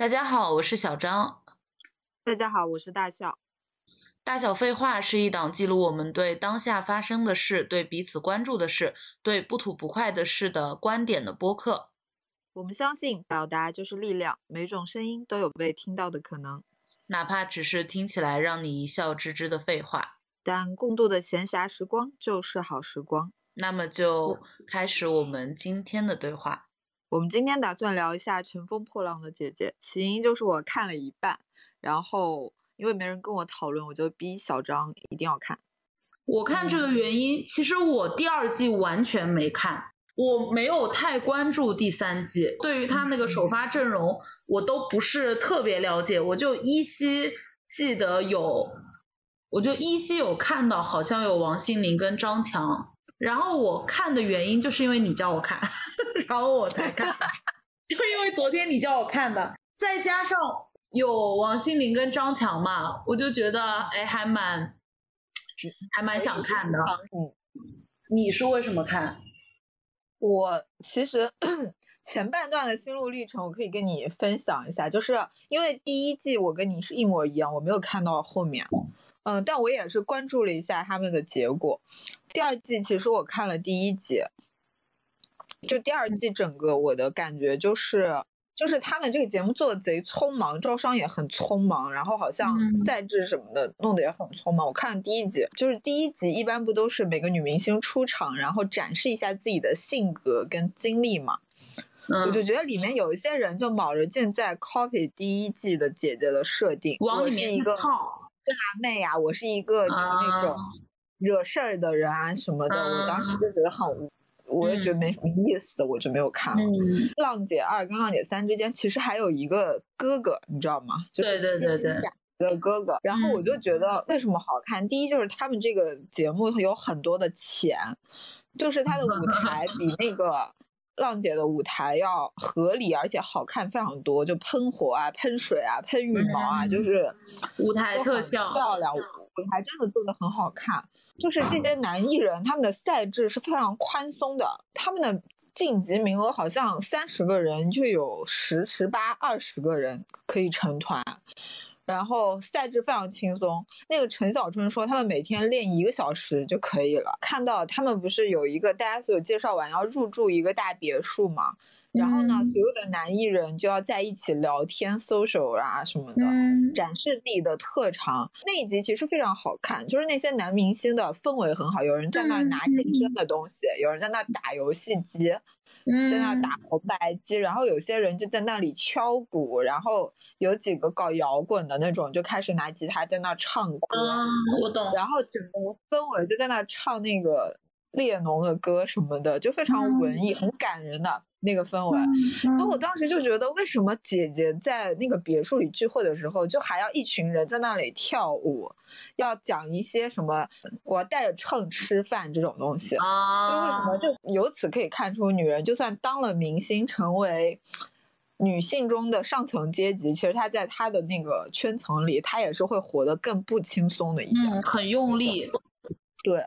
大家好，我是小张。大家好，我是大笑。大小废话是一档记录我们对当下发生的事、对彼此关注的事、对不吐不快的事的观点的播客。我们相信表达就是力量，每种声音都有被听到的可能，哪怕只是听起来让你一笑置之的废话。但共度的闲暇时光就是好时光。那么就开始我们今天的对话。我们今天打算聊一下《乘风破浪的姐姐》，起因就是我看了一半，然后因为没人跟我讨论，我就逼小张一定要看。我看这个原因，其实我第二季完全没看，我没有太关注第三季。对于他那个首发阵容，我都不是特别了解，我就依稀记得有，我就依稀有看到好像有王心凌跟张强。然后我看的原因就是因为你叫我看，然后我才看，就因为昨天你叫我看的，再加上有王心凌跟张强嘛，我就觉得哎还蛮，还蛮想看的。嗯，你是为什么看？我其实 前半段的心路历程我可以跟你分享一下，就是因为第一季我跟你是一模一样，我没有看到后面。嗯，但我也是关注了一下他们的结果。第二季其实我看了第一集，就第二季整个我的感觉就是，就是他们这个节目做的贼匆忙，招商也很匆忙，然后好像赛制什么的弄得也很匆忙。我看了第一集，就是第一集一般不都是每个女明星出场，然后展示一下自己的性格跟经历嘛？我就觉得里面有一些人就卯着劲在 copy 第一季的姐姐的设定，往里面一个。辣妹呀，我是一个就是那种惹事儿的人啊什么的，我当时就觉得很，我也觉得没什么意思，我就没有看了。浪姐二跟浪姐三之间其实还有一个哥哥，你知道吗？就是对对对的哥哥。然后我就觉得为什么好看？第一就是他们这个节目有很多的钱，就是他的舞台比 那个。浪姐的舞台要合理而且好看非常多，就喷火啊、喷水啊、喷羽毛啊，就是舞台特效漂亮，舞台真的做的很好看。就是这些男艺人他们的赛制是非常宽松的，他们的晋级名额好像三十个人就有十、十八、二十个人可以成团。然后赛制非常轻松，那个陈小春说他们每天练一个小时就可以了。看到他们不是有一个大家所有介绍完要入住一个大别墅嘛？然后呢，所有的男艺人就要在一起聊天、social 啊什么的，展示自己的特长。那一集其实非常好看，就是那些男明星的氛围很好，有人在那拿健身的东西，有人在那打游戏机。在那打红白机，然后有些人就在那里敲鼓，然后有几个搞摇滚的那种就开始拿吉他在那唱歌。我懂。然后整个氛围就在那唱那个列侬的歌什么的，就非常文艺，很感人的。那个氛围，然后我当时就觉得，为什么姐姐在那个别墅里聚会的时候，就还要一群人在那里跳舞，要讲一些什么我要带着秤吃饭这种东西啊？就为什么？就由此可以看出，女人就算当了明星，成为女性中的上层阶级，其实她在她的那个圈层里，她也是会活得更不轻松的一点，很用力。对，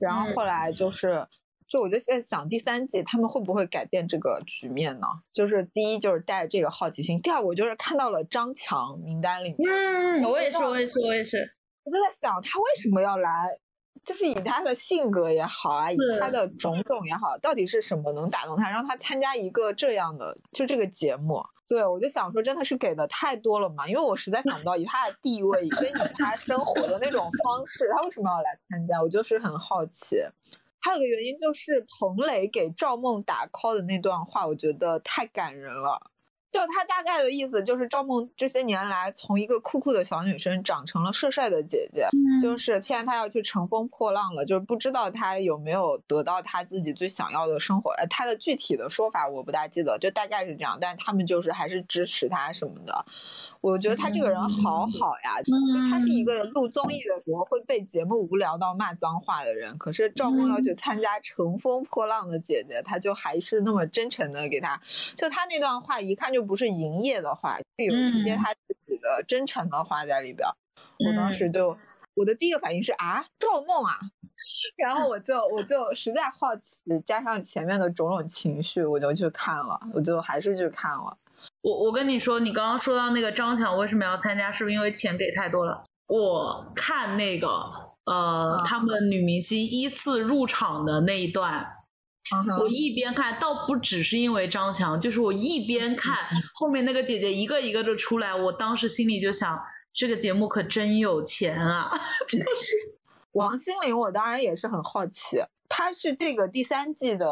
然后后来就是。就我就在想，第三季他们会不会改变这个局面呢？就是第一，就是带着这个好奇心；第二，我就是看到了张强名单里面。嗯，我也是，我也是，我也是。我就在想，他为什么要来？就是以他的性格也好啊，以他的种种也好，到底是什么能打动他，让他参加一个这样的就这个节目？对我就想说，真的是给的太多了嘛？因为我实在想不到，以他的地位，跟以他生活的那种方式，他为什么要来参加？我就是很好奇。还有个原因就是彭磊给赵梦打 call 的那段话，我觉得太感人了。就他大概的意思就是，赵梦这些年来从一个酷酷的小女生长成了帅帅的姐姐，就是现在她要去乘风破浪了，就是不知道她有没有得到她自己最想要的生活。呃，她的具体的说法我不大记得，就大概是这样。但他们就是还是支持她什么的。我觉得他这个人好好呀，就他是一个录综艺的时候会被节目无聊到骂脏话的人，可是赵梦要去参加《乘风破浪的姐姐》，他就还是那么真诚的给他，就他那段话一看就不是营业的话，有一些他自己的真诚的话在里边。我当时就我的第一个反应是啊，赵梦啊，然后我就我就实在好奇，加上前面的种种情绪，我就去看了，我就还是去看了。我我跟你说，你刚刚说到那个张强为什么要参加，是不是因为钱给太多了？我看那个呃，他们女明星依次入场的那一段，我一边看，倒不只是因为张强，就是我一边看后面那个姐姐一个一个的出来，我当时心里就想，这个节目可真有钱啊！就是王心凌，我当然也是很好奇，她是这个第三季的。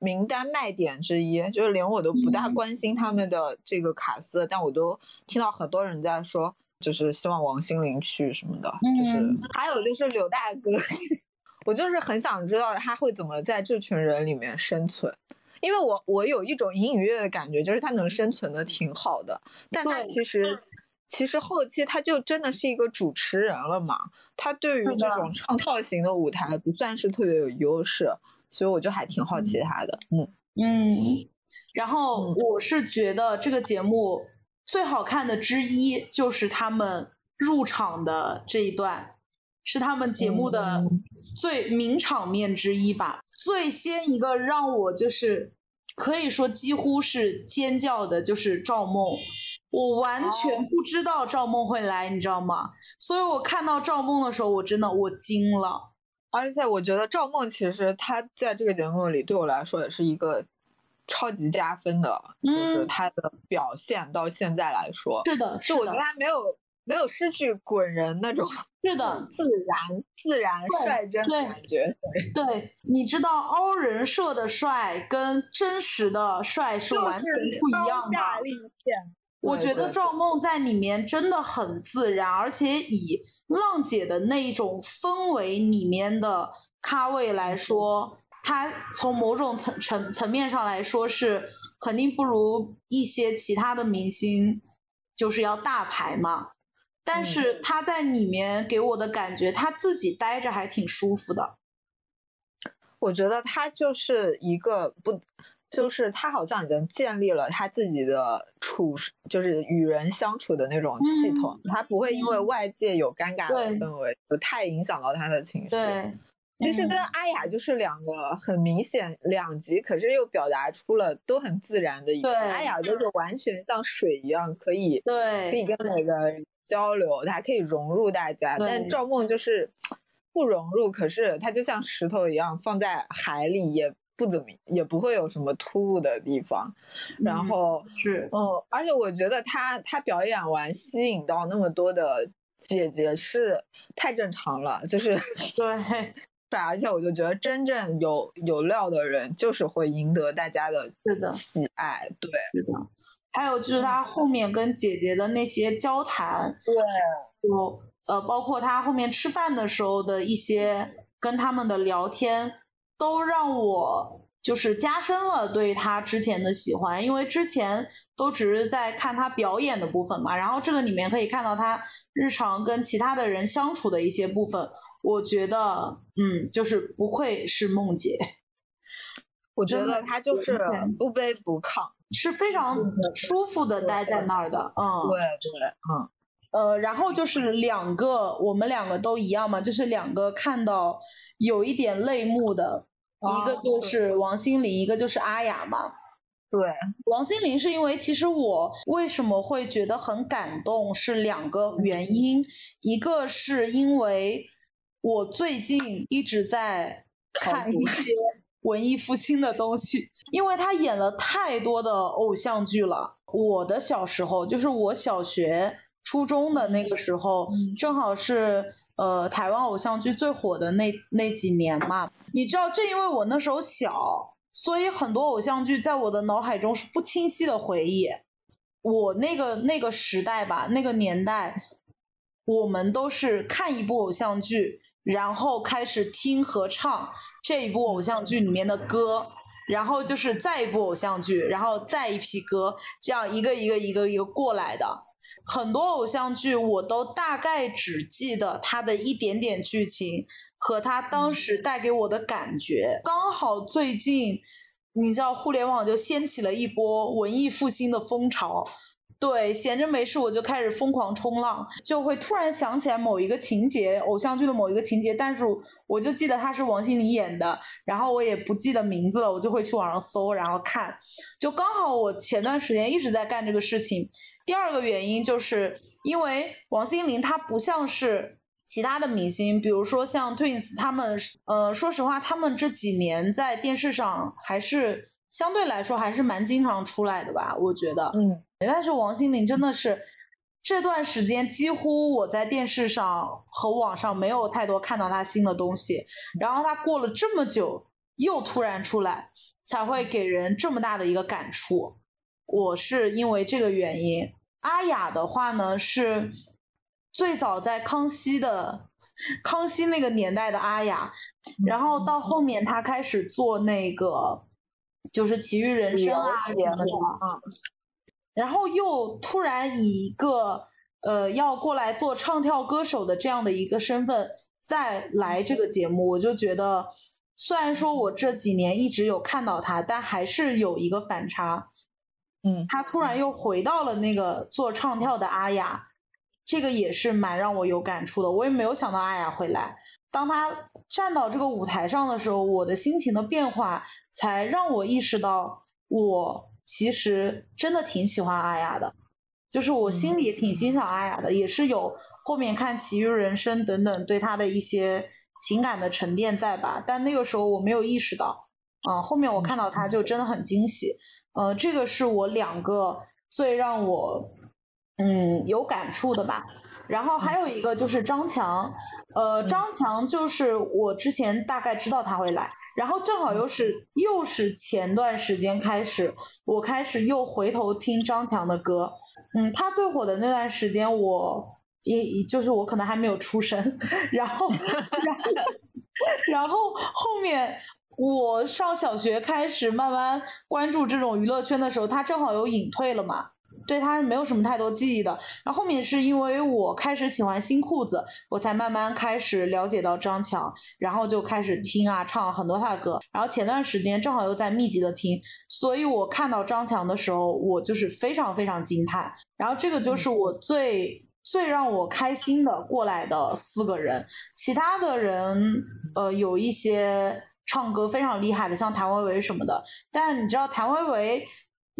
名单卖点之一，就是连我都不大关心他们的这个卡斯，但我都听到很多人在说，就是希望王心凌去什么的，就是。还有就是柳大哥，我就是很想知道他会怎么在这群人里面生存，因为我我有一种隐隐约约的感觉，就是他能生存的挺好的，但他其实其实后期他就真的是一个主持人了嘛，他对于这种。唱跳型的舞台不算是特别有优势。所以我就还挺好奇他的，嗯嗯，然后我是觉得这个节目最好看的之一就是他们入场的这一段，是他们节目的最名场面之一吧。最先一个让我就是可以说几乎是尖叫的，就是赵梦，我完全不知道赵梦会来，你知道吗？所以我看到赵梦的时候，我真的我惊了。而且我觉得赵梦其实她在这个节目里对我来说也是一个超级加分的，就是她的表现到现在来说，是的，就我觉得她没有没有失去滚人那种，是的，自然自然率真的感觉。对，你知道凹人设的帅跟真实的帅是完全不一样的。我觉得赵梦在里面真的很自然，而且以浪姐的那一种氛围里面的咖位来说，她从某种层层层面上来说是肯定不如一些其他的明星，就是要大牌嘛。但是她在里面给我的感觉，她自己待着还挺舒服的。我觉得她就是一个不。就是他好像已经建立了他自己的处事，就是与人相处的那种系统，他不会因为外界有尴尬的氛围，不太影响到他的情绪。对，其实跟阿雅就是两个很明显两极，可是又表达出了都很自然的一个。阿雅就是完全像水一样，可以对，可以跟每个人交流，他可以融入大家。但赵梦就是不融入，可是他就像石头一样放在海里也。不怎么，也不会有什么突兀的地方，然后是，嗯，而且我觉得他他表演完吸引到那么多的姐姐是太正常了，就是对，对，而且我就觉得真正有有料的人就是会赢得大家的喜爱，对，是的，还有就是他后面跟姐姐的那些交谈，对，就呃，包括他后面吃饭的时候的一些跟他们的聊天。都让我就是加深了对他之前的喜欢，因为之前都只是在看他表演的部分嘛，然后这个里面可以看到他日常跟其他的人相处的一些部分，我觉得，嗯，就是不愧是梦姐，我觉得他就是不卑不亢，是非常舒服的待在那儿的，嗯，对。对，嗯。呃，然后就是两个，我们两个都一样嘛，就是两个看到有一点泪目的，一个就是王心凌，一个就是阿雅嘛。对，王心凌是因为其实我为什么会觉得很感动，是两个原因，一个是因为我最近一直在看一些文艺复兴的东西，因为他演了太多的偶像剧了。我的小时候，就是我小学。初中的那个时候，正好是呃台湾偶像剧最火的那那几年嘛。你知道，正因为我那时候小，所以很多偶像剧在我的脑海中是不清晰的回忆。我那个那个时代吧，那个年代，我们都是看一部偶像剧，然后开始听和唱这一部偶像剧里面的歌，然后就是再一部偶像剧，然后再一批歌，这样一个一个一个一个过来的。很多偶像剧我都大概只记得它的一点点剧情和它当时带给我的感觉。刚好最近，你知道互联网就掀起了一波文艺复兴的风潮，对，闲着没事我就开始疯狂冲浪，就会突然想起来某一个情节，偶像剧的某一个情节，但是我就记得他是王心凌演的，然后我也不记得名字了，我就会去网上搜，然后看。就刚好我前段时间一直在干这个事情。第二个原因就是因为王心凌她不像是其他的明星，比如说像 Twins 他们，呃，说实话，他们这几年在电视上还是相对来说还是蛮经常出来的吧，我觉得，嗯。但是王心凌真的是这段时间几乎我在电视上和网上没有太多看到她新的东西，然后她过了这么久又突然出来，才会给人这么大的一个感触。我是因为这个原因。阿雅的话呢是最早在康熙的康熙那个年代的阿雅，然后到后面她开始做那个就是《奇遇人生》啊什么的。然后又突然以一个呃要过来做唱跳歌手的这样的一个身份再来这个节目，我就觉得虽然说我这几年一直有看到他，但还是有一个反差。嗯，他突然又回到了那个做唱跳的阿雅，这个也是蛮让我有感触的。我也没有想到阿雅会来，当他站到这个舞台上的时候，我的心情的变化才让我意识到我。其实真的挺喜欢阿雅的，就是我心里挺欣赏阿雅的，也是有后面看《奇遇人生》等等对她的一些情感的沉淀在吧。但那个时候我没有意识到，嗯，后面我看到她就真的很惊喜。呃，这个是我两个最让我嗯有感触的吧。然后还有一个就是张强，呃，张强就是我之前大概知道他会来。然后正好又是又是前段时间开始，我开始又回头听张强的歌。嗯，他最火的那段时间，我也就是我可能还没有出生。然后，然后，然后后面我上小学开始慢慢关注这种娱乐圈的时候，他正好有隐退了嘛。对他没有什么太多记忆的，然后后面是因为我开始喜欢新裤子，我才慢慢开始了解到张强，然后就开始听啊唱很多他的歌，然后前段时间正好又在密集的听，所以我看到张强的时候，我就是非常非常惊叹，然后这个就是我最最让我开心的过来的四个人，其他的人呃有一些唱歌非常厉害的，像谭维维什么的，但你知道谭维维。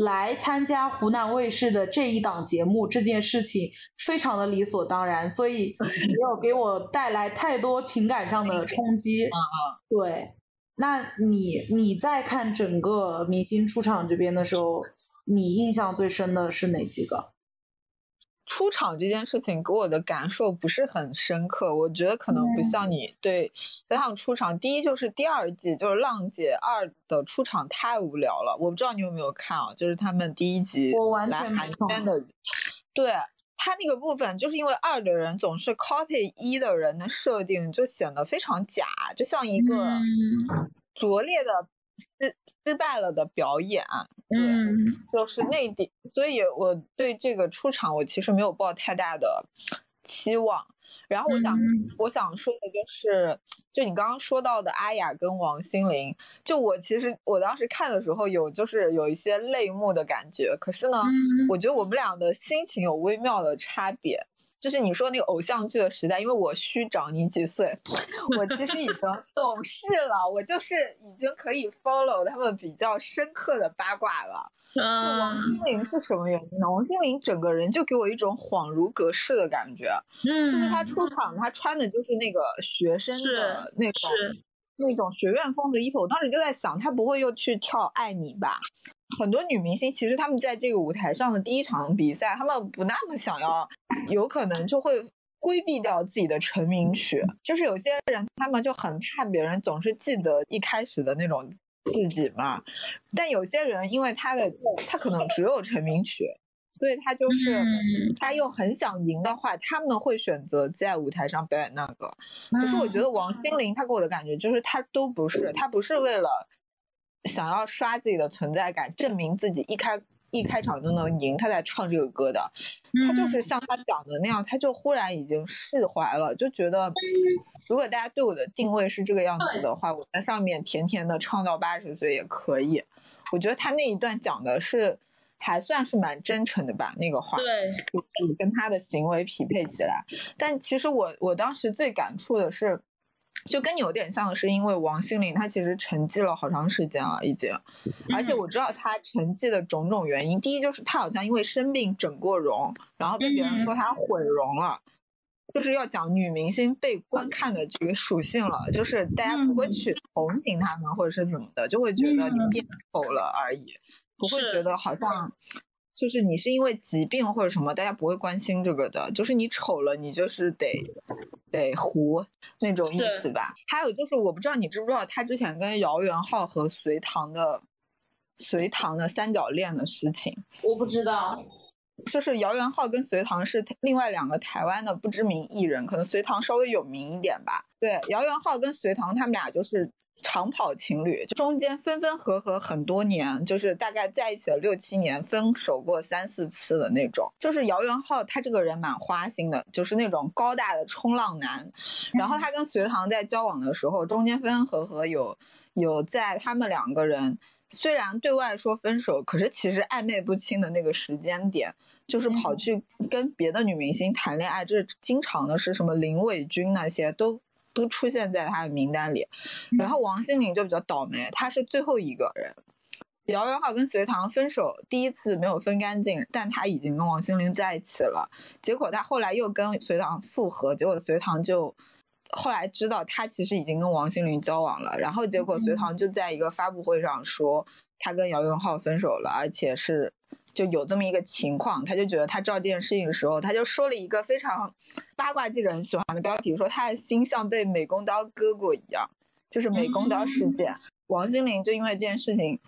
来参加湖南卫视的这一档节目这件事情非常的理所当然，所以没有给我带来太多情感上的冲击。嗯嗯，对。那你你在看整个明星出场这边的时候，你印象最深的是哪几个？出场这件事情给我的感受不是很深刻，我觉得可能不像你对他们出场。第一就是第二季就是《浪姐二》的出场太无聊了，我不知道你有没有看啊？就是他们第一集来寒暄的，对他那个部分，就是因为二的人总是 copy 一的人的设定，就显得非常假，就像一个拙劣的。失失败了的表演，嗯，就是内地，所以我对这个出场我其实没有抱太大的期望。然后我想我想说的就是，就你刚刚说到的阿雅跟王心凌，就我其实我当时看的时候有就是有一些泪目的感觉，可是呢，我觉得我们俩的心情有微妙的差别。就是你说那个偶像剧的时代，因为我虚长你几岁，我其实已经 懂事了，我就是已经可以 follow 他们比较深刻的八卦了。就王心凌是什么原因呢？王心凌整个人就给我一种恍如隔世的感觉，嗯，就是她出场，她穿的就是那个学生的那种那种学院风的衣服，我当时就在想，她不会又去跳爱你吧？很多女明星其实她们在这个舞台上的第一场比赛，她们不那么想要，有可能就会规避掉自己的成名曲。就是有些人他们就很怕别人总是记得一开始的那种自己嘛。但有些人因为他的他可能只有成名曲，所以他就是他又很想赢的话，他们会选择在舞台上表演那个。可是我觉得王心凌她给我的感觉就是她都不是，她不是为了。想要刷自己的存在感，证明自己一开一开场就能赢，他在唱这个歌的，他就是像他讲的那样，他就忽然已经释怀了，就觉得如果大家对我的定位是这个样子的话，我在上面甜甜的唱到八十岁也可以。我觉得他那一段讲的是还算是蛮真诚的吧，那个话，对，跟他的行为匹配起来。但其实我我当时最感触的是，就跟你有点像，是因为王心凌她其实沉寂了好长时间了，已经，而且我知道她沉寂的种种原因。第一就是她好像因为生病整过容，然后被别人说她毁容了。就是要讲女明星被观看的这个属性了，就是大家不会去同情她们或者是怎么的，就会觉得你变丑了而已，不会觉得好像就是你是因为疾病或者什么，大家不会关心这个的。就是你丑了，你就是得得糊那种意思吧。还有就是我不知道你知不知道，他之前跟姚元浩和隋唐的隋唐的三角恋的事情，我不知道。就是姚元浩跟隋唐是另外两个台湾的不知名艺人，可能隋唐稍微有名一点吧。对，姚元浩跟隋唐他们俩就是长跑情侣，中间分分合合很多年，就是大概在一起了六七年，分手过三四次的那种。就是姚元浩他这个人蛮花心的，就是那种高大的冲浪男。然后他跟隋唐在交往的时候，中间分分合合有有在他们两个人。虽然对外说分手，可是其实暧昧不清的那个时间点，就是跑去跟别的女明星谈恋爱，这是经常的，是什么林伟君那些都都出现在他的名单里。然后王心凌就比较倒霉，她是最后一个人。姚元浩跟隋唐分手第一次没有分干净，但他已经跟王心凌在一起了。结果他后来又跟隋唐复合，结果隋唐就。后来知道他其实已经跟王心凌交往了，然后结果隋唐就在一个发布会上说他跟姚元浩分手了，而且是就有这么一个情况，他就觉得他知道这件事情的时候，他就说了一个非常八卦记者很喜欢的标题，说他的心像被美工刀割过一样，就是美工刀事件。王心凌就因为这件事情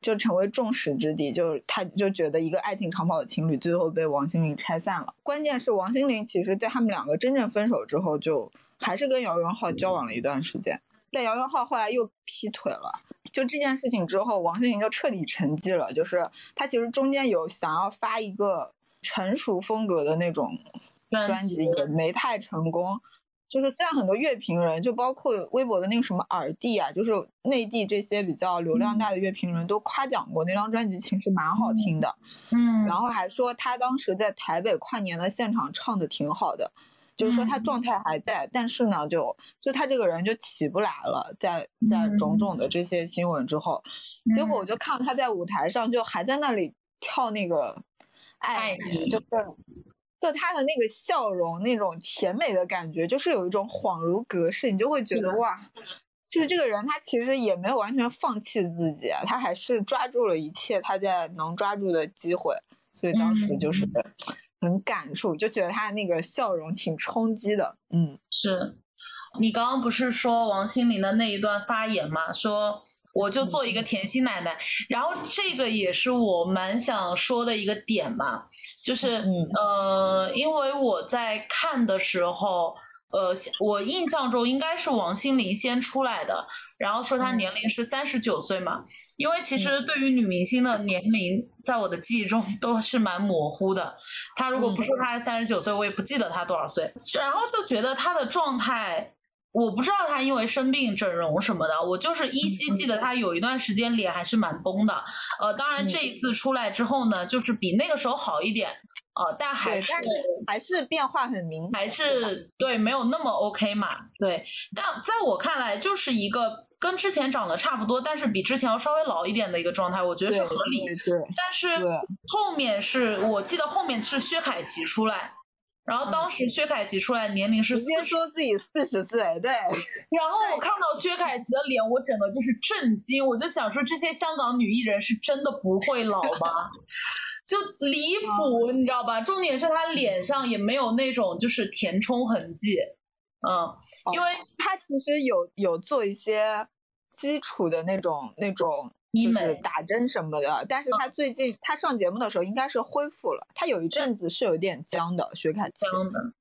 就成为众矢之的，就他就觉得一个爱情长跑的情侣最后被王心凌拆散了。关键是王心凌其实在他们两个真正分手之后就。还是跟姚元浩交往了一段时间，但姚元浩后来又劈腿了。就这件事情之后，王心凌就彻底沉寂了。就是她其实中间有想要发一个成熟风格的那种专辑，也没太成功。就是虽然很多乐评人，就包括微博的那个什么耳帝啊，就是内地这些比较流量大的乐评人都夸奖过那张专辑，其实蛮好听的。嗯，然后还说他当时在台北跨年的现场唱的挺好的。就是说他状态还在，但是呢，就就他这个人就起不来了，在在种种的这些新闻之后，结果我就看到他在舞台上就还在那里跳那个爱你，就是就他的那个笑容，那种甜美的感觉，就是有一种恍如隔世，你就会觉得哇，就是这个人他其实也没有完全放弃自己，他还是抓住了一切他在能抓住的机会，所以当时就是。很感触，就觉得他的那个笑容挺冲击的。嗯，是你刚刚不是说王心凌的那一段发言嘛？说我就做一个甜心奶奶，然后这个也是我蛮想说的一个点嘛，就是呃，因为我在看的时候。呃，我印象中应该是王心凌先出来的，然后说她年龄是三十九岁嘛，因为其实对于女明星的年龄，在我的记忆中都是蛮模糊的。她如果不说她三十九岁，我也不记得她多少岁。然后就觉得她的状态，我不知道她因为生病整容什么的，我就是依稀记得她有一段时间脸还是蛮崩的。呃，当然这一次出来之后呢，就是比那个时候好一点。哦，但还是还是变化很明显，还是对没有那么 OK 嘛？对，但在我看来，就是一个跟之前长得差不多，但是比之前要稍微老一点的一个状态，我觉得是合理。对，但是后面是我记得后面是薛凯琪出来，然后当时薛凯琪出来年龄是直接说自己四十岁，对。然后我 看到薛凯琪的脸，我整个就是震惊，我就想说，这些香港女艺人是真的不会老吗？就离谱，你知道吧？重点是他脸上也没有那种就是填充痕迹，嗯，因为他其实有有做一些基础的那种那种医美打针什么的，但是他最近他上节目的时候应该是恢复了，他有一阵子是有点僵的，薛凯琪僵的，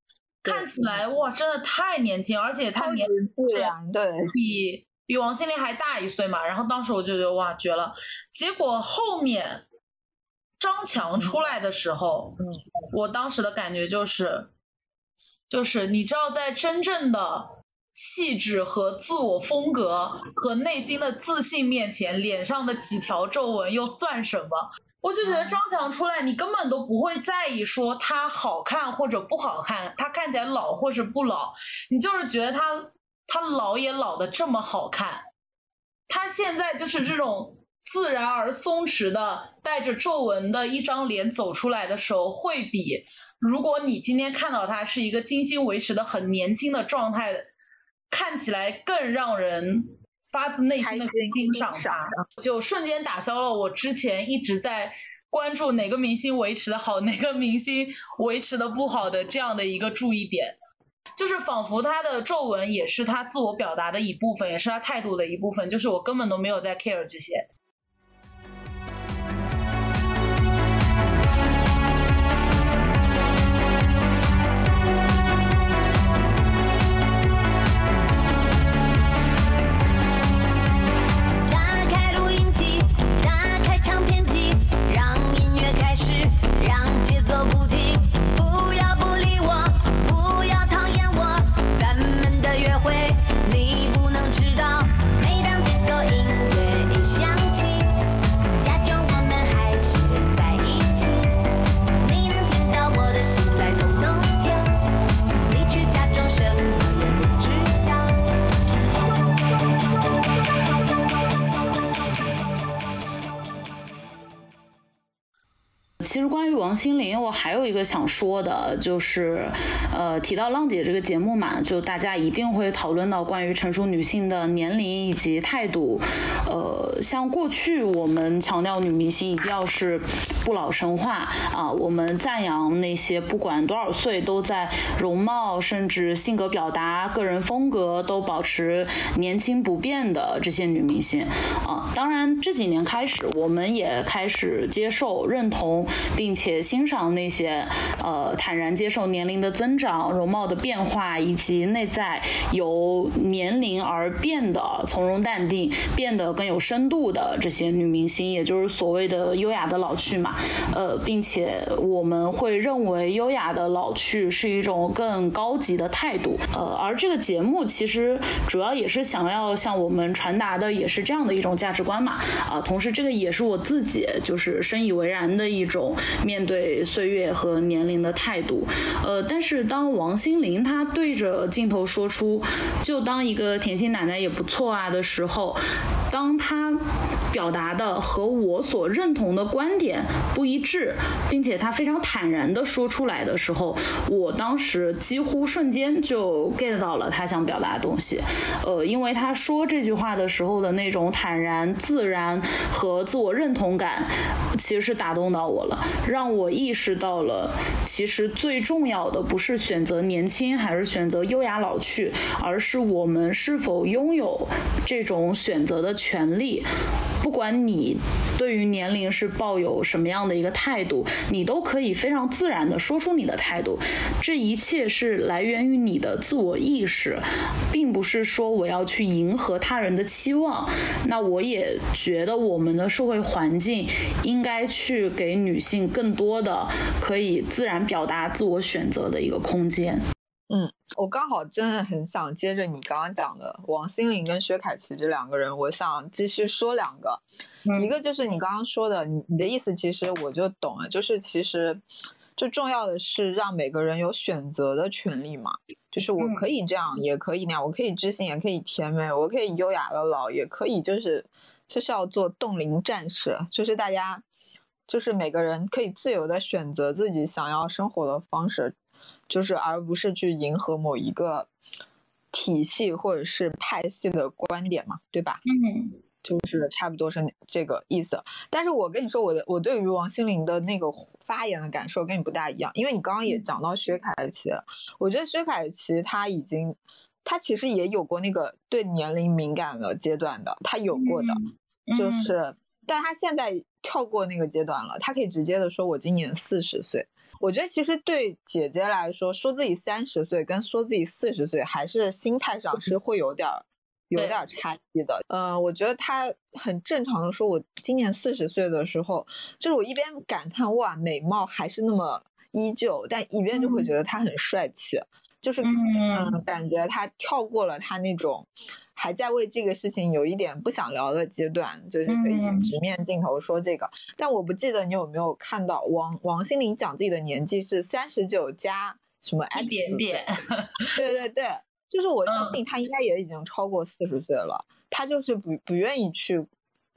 看起来哇，真的太年轻，而且他年自然对，比比王心凌还大一岁嘛，然后当时我就觉得哇绝了，结果后面。张强出来的时候，嗯，我当时的感觉就是，就是你知道，在真正的气质和自我风格和内心的自信面前，脸上的几条皱纹又算什么？我就觉得张强出来，你根本都不会在意说他好看或者不好看，他看起来老或者不老，你就是觉得他他老也老的这么好看。他现在就是这种自然而松弛的、带着皱纹的一张脸走出来的时候，会比如果你今天看到他是一个精心维持的很年轻的状态，看起来更让人。发自内心的欣赏他，就瞬间打消了我之前一直在关注哪个明星维持的好，哪个明星维持的不好的这样的一个注意点，就是仿佛他的皱纹也是他自我表达的一部分，也是他态度的一部分，就是我根本都没有在 care 这些。让节奏不停。其实关于王心凌，我还有一个想说的，就是，呃，提到浪姐这个节目嘛，就大家一定会讨论到关于成熟女性的年龄以及态度。呃，像过去我们强调女明星一定要是不老神话啊，我们赞扬那些不管多少岁都在容貌甚至性格表达、个人风格都保持年轻不变的这些女明星啊。当然这几年开始，我们也开始接受认同。并且欣赏那些呃坦然接受年龄的增长、容貌的变化，以及内在由年龄而变得从容淡定、变得更有深度的这些女明星，也就是所谓的优雅的老去嘛。呃，并且我们会认为优雅的老去是一种更高级的态度。呃，而这个节目其实主要也是想要向我们传达的也是这样的一种价值观嘛。啊，同时这个也是我自己就是深以为然的一种。面对岁月和年龄的态度，呃，但是当王心凌她对着镜头说出“就当一个甜心奶奶也不错啊”的时候，当她表达的和我所认同的观点不一致，并且她非常坦然的说出来的时候，我当时几乎瞬间就 get 到了她想表达的东西，呃，因为她说这句话的时候的那种坦然、自然和自我认同感，其实是打动到我了。让我意识到了，其实最重要的不是选择年轻还是选择优雅老去，而是我们是否拥有这种选择的权利。不管你对于年龄是抱有什么样的一个态度，你都可以非常自然的说出你的态度。这一切是来源于你的自我意识，并不是说我要去迎合他人的期望。那我也觉得我们的社会环境应该去给女性更多的可以自然表达自我选择的一个空间。嗯，我刚好真的很想接着你刚刚讲的王心凌跟薛凯琪这两个人，我想继续说两个。一个就是你刚刚说的，你你的意思其实我就懂了，就是其实最重要的是让每个人有选择的权利嘛，就是我可以这样，也可以那样，我可以知性，也可以甜美，我可以优雅的老，也可以就是就是要做冻龄战士，就是大家就是每个人可以自由的选择自己想要生活的方式。就是，而不是去迎合某一个体系或者是派系的观点嘛，对吧？嗯，就是差不多是这个意思。但是我跟你说，我的我对于王心凌的那个发言的感受跟你不大一样，因为你刚刚也讲到薛凯琪，我觉得薛凯琪她已经，她其实也有过那个对年龄敏感的阶段的，她有过的，就是，但他现在跳过那个阶段了，他可以直接的说，我今年四十岁。我觉得其实对姐姐来说，说自己三十岁跟说自己四十岁，还是心态上是会有点儿有点差异的。嗯，我觉得她很正常的说，我今年四十岁的时候，就是我一边感叹哇美貌还是那么依旧，但一边就会觉得他很帅气。就是嗯，感觉他跳过了他那种还在为这个事情有一点不想聊的阶段，就是可以直面镜头说这个。但我不记得你有没有看到王王心凌讲自己的年纪是三十九加什么一点点，对对对，就是我相信他应该也已经超过四十岁了，他就是不不愿意去。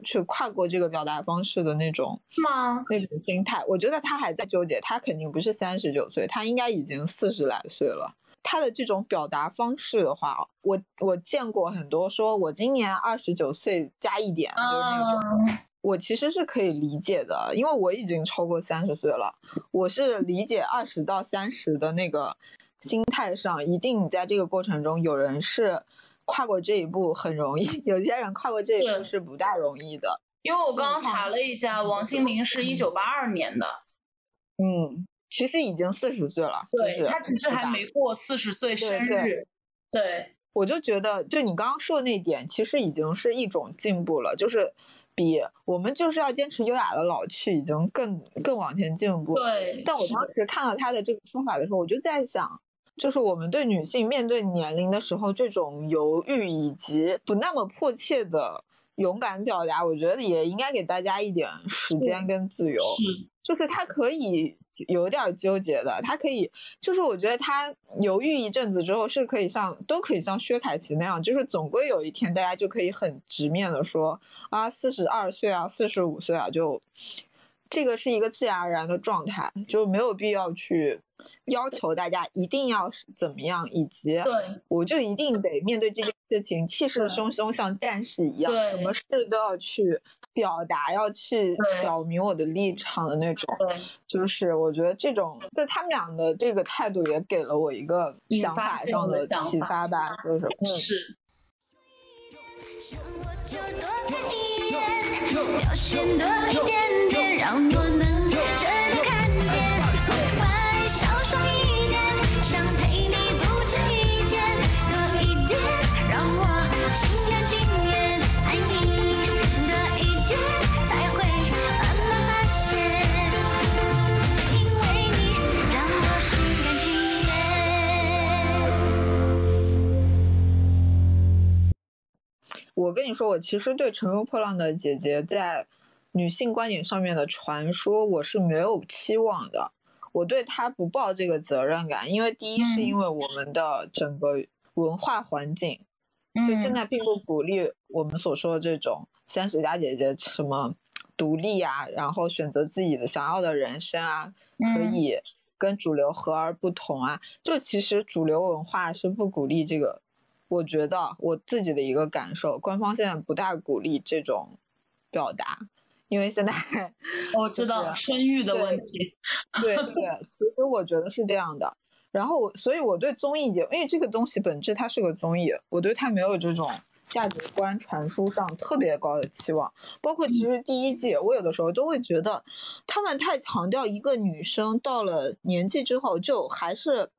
去跨过这个表达方式的那种是吗？那种心态，我觉得他还在纠结。他肯定不是三十九岁，他应该已经四十来岁了。他的这种表达方式的话，我我见过很多，说我今年二十九岁加一点，就是那种。我其实是可以理解的，因为我已经超过三十岁了。我是理解二十到三十的那个心态上，一定你在这个过程中有人是。跨过这一步很容易，有些人跨过这一步是不大容易的。因为我刚刚查了一下，王心凌是一九八二年的，嗯，其实已经四十岁了，对，他只是还没过四十岁生日。对，我就觉得，就你刚刚说的那点，其实已经是一种进步了，就是比我们就是要坚持优雅的老去，已经更更往前进步。对，但我当时看到他的这个说法的时候，我就在想。就是我们对女性面对年龄的时候，这种犹豫以及不那么迫切的勇敢表达，我觉得也应该给大家一点时间跟自由。是，就是他可以有点纠结的，他可以，就是我觉得他犹豫一阵子之后，是可以像都可以像薛凯琪那样，就是总归有一天大家就可以很直面的说啊，四十二岁啊，四十五岁啊，就。这个是一个自然而然的状态，就没有必要去要求大家一定要怎么样，以及我就一定得面对这件事情气势汹汹，像战士一样，什么事都要去表达，要去表明我的立场的那种。就是我觉得这种，就他们俩的这个态度也给了我一个想法上的启发吧，就是是。表现多一点点，让我能我跟你说，我其实对《乘风破浪的姐姐》在女性观点上面的传说，我是没有期望的。我对她不抱这个责任感，因为第一是因为我们的整个文化环境，就现在并不鼓励我们所说的这种三十加姐姐什么独立啊，然后选择自己的想要的人生啊，可以跟主流和而不同啊。就其实主流文化是不鼓励这个，我觉得我自己的一个感受，官方现在不大鼓励这种表达。因为现在我知道生育的问题，对对，其实我觉得是这样的。然后，所以我对综艺节，因为这个东西本质它是个综艺，我对它没有这种价值观传输上特别高的期望。包括其实第一季，我有的时候都会觉得他们太强调一个女生到了年纪之后就还是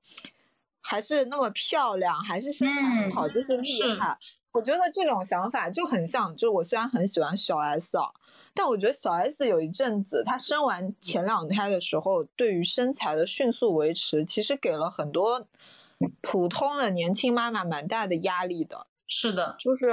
还是那么漂亮，还是身材很好，就是厉害。我觉得这种想法就很像，就是我虽然很喜欢小 S 啊。但我觉得小 S 有一阵子，她生完前两胎的时候，对于身材的迅速维持，其实给了很多普通的年轻妈妈蛮大的压力的。是的，就是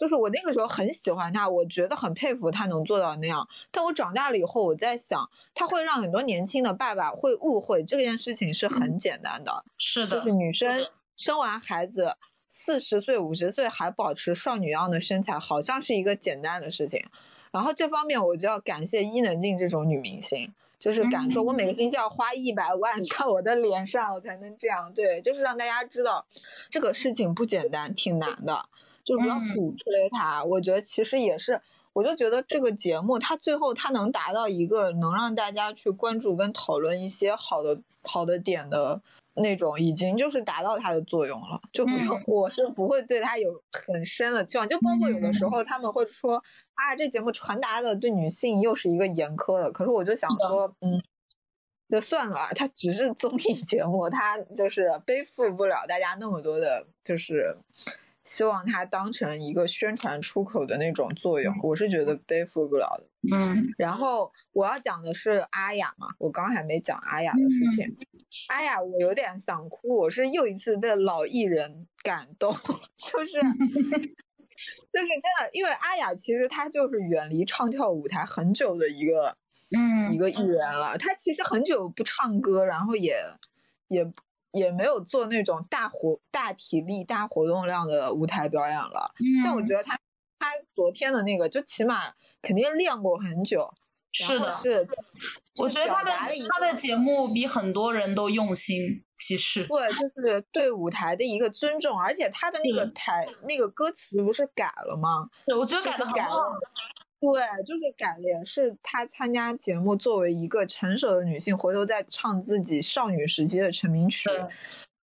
就是我那个时候很喜欢她，我觉得很佩服她能做到那样。但我长大了以后，我在想，她会让很多年轻的爸爸会误会这件事情是很简单的。是的，就是女生生完孩子四十岁、五十岁还保持少女样的身材，好像是一个简单的事情。然后这方面我就要感谢伊能静这种女明星，就是敢说，我每个星期要花一百万在我的脸上，我才能这样。对，就是让大家知道这个事情不简单，挺难的，就不要鼓吹它。我觉得其实也是，我就觉得这个节目它最后它能达到一个能让大家去关注跟讨论一些好的好的点的。那种已经就是达到它的作用了，就不用，我是不会对它有很深的期望。就包括有的时候他们会说啊，这节目传达的对女性又是一个严苛的。可是我就想说，嗯，就算了，它只是综艺节目，它就是背负不了大家那么多的，就是希望它当成一个宣传出口的那种作用。我是觉得背负不了的。嗯。然后我要讲的是阿雅嘛，我刚还没讲阿雅的事情。阿雅，我有点想哭，我是又一次被老艺人感动，就是 就是真的，因为阿雅其实她就是远离唱跳舞台很久的一个嗯一个艺人了，她其实很久不唱歌，然后也也也没有做那种大活大体力大活动量的舞台表演了，但我嗯觉得他他昨天的那个就起码肯定练过很久，是的后是我觉得他的他的节目比很多人都用心，其实对，就是对舞台的一个尊重，而且他的那个台那个歌词不是改了吗？对我觉得就是改改的很好。了，对，就是改了，也是她参加节目，作为一个成熟的女性，回头再唱自己少女时期的成名曲，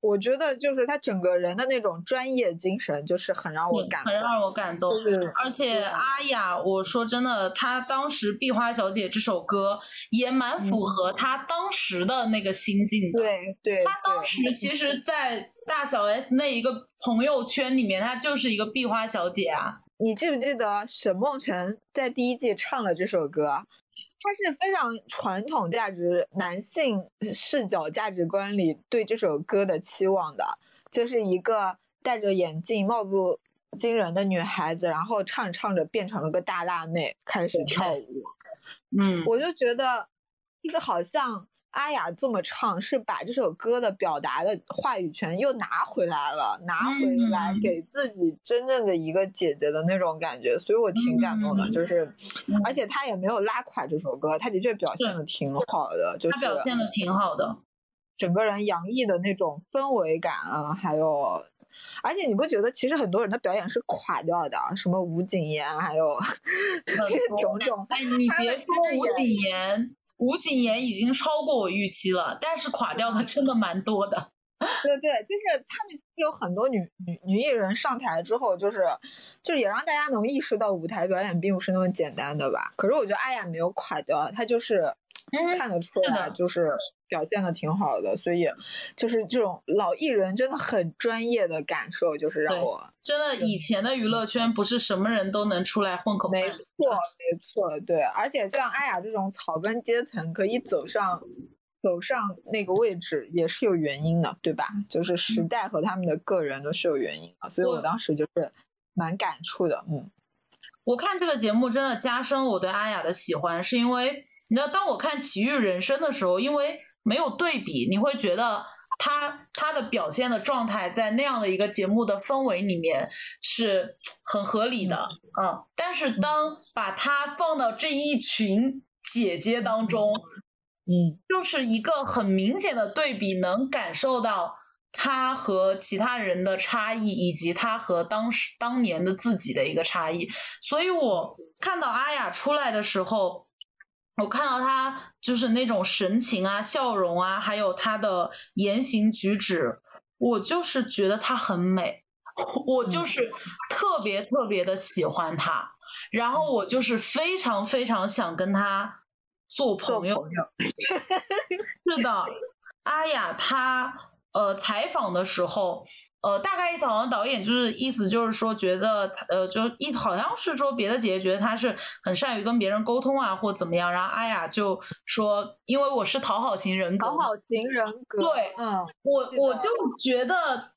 我觉得就是她整个人的那种专业精神，就是很让我嗯感动。很让我感动。是而且阿雅，我说真的，她当时《壁花小姐》这首歌也蛮符合她当时的那个心境的。嗯对对她当，时其实，在大小 S 那一个朋友圈里面，她就是一个壁花小姐啊。你记不记得沈梦辰在第一季唱了这首歌？他是非常传统价值、男性视角价值观里对这首歌的期望的，就是一个戴着眼镜、貌不惊人的女孩子，然后唱着唱着变成了个大辣妹，开始跳舞。嗯，我就觉得，就是好像阿雅这么唱，是把这首歌的表达的话语权又拿回来了，拿回来嗯给自己真正的一个姐姐的那种感觉，所以我挺感动的。嗯就是，嗯而且她也没有拉垮这首歌，她的确表现的挺好的，就是表现的挺好的。整个人洋溢的那种氛围感啊，还有。而且你不觉得，其实很多人的表演是垮掉的，什么吴谨言，还有 这种种，哎，你别说吴谨言，吴谨言已经超过我预期了，但是垮掉的真的蛮多的。对对，就是他们有很多女女女艺人上台之后，就是就也让大家能意识到舞台表演并不是那么简单的吧。可是我觉得阿雅没有垮掉，她就是看得出来，就是表现的挺好的。所以就是这种老艺人真的很专业的感受，就是让我真的，以前的娱乐圈不是什么人都能出来混口饭没。错没错，对。而且像阿雅这种草根阶层可以走上。走上那个位置也是有原因的，对吧？就是时代和他们的个人都是有原因的，所以我我当时就是蛮感触的，嗯。我看这个节目真的加深我对阿雅的喜欢，是因为你知道，当我看《奇遇人生》的时候，因为没有对比，你会觉得他他的表现的状态在那样的一个节目的氛围里面是很合理的，嗯。但是当把她放到这一群姐姐当中，嗯就是一个很明显的对比，能感受到他和其他人的差异，以及他和当时当年的自己的一个差异。所以我看到阿雅出来的时候，我看到他就是那种神情啊、笑容啊，还有他的言行举止，我就是觉得他很美。我就是特别特别的喜欢他，然后我就是非常非常想跟他做做朋友。朋友，是的，阿雅她呃采访的时候，呃大概意思好像导演就是意思就是说觉得呃就一好像是说别的姐姐觉得她是很善于跟别人沟通啊或怎么样，然后阿雅就说因为我是讨好型人格，讨好型人格，对嗯，我我就觉得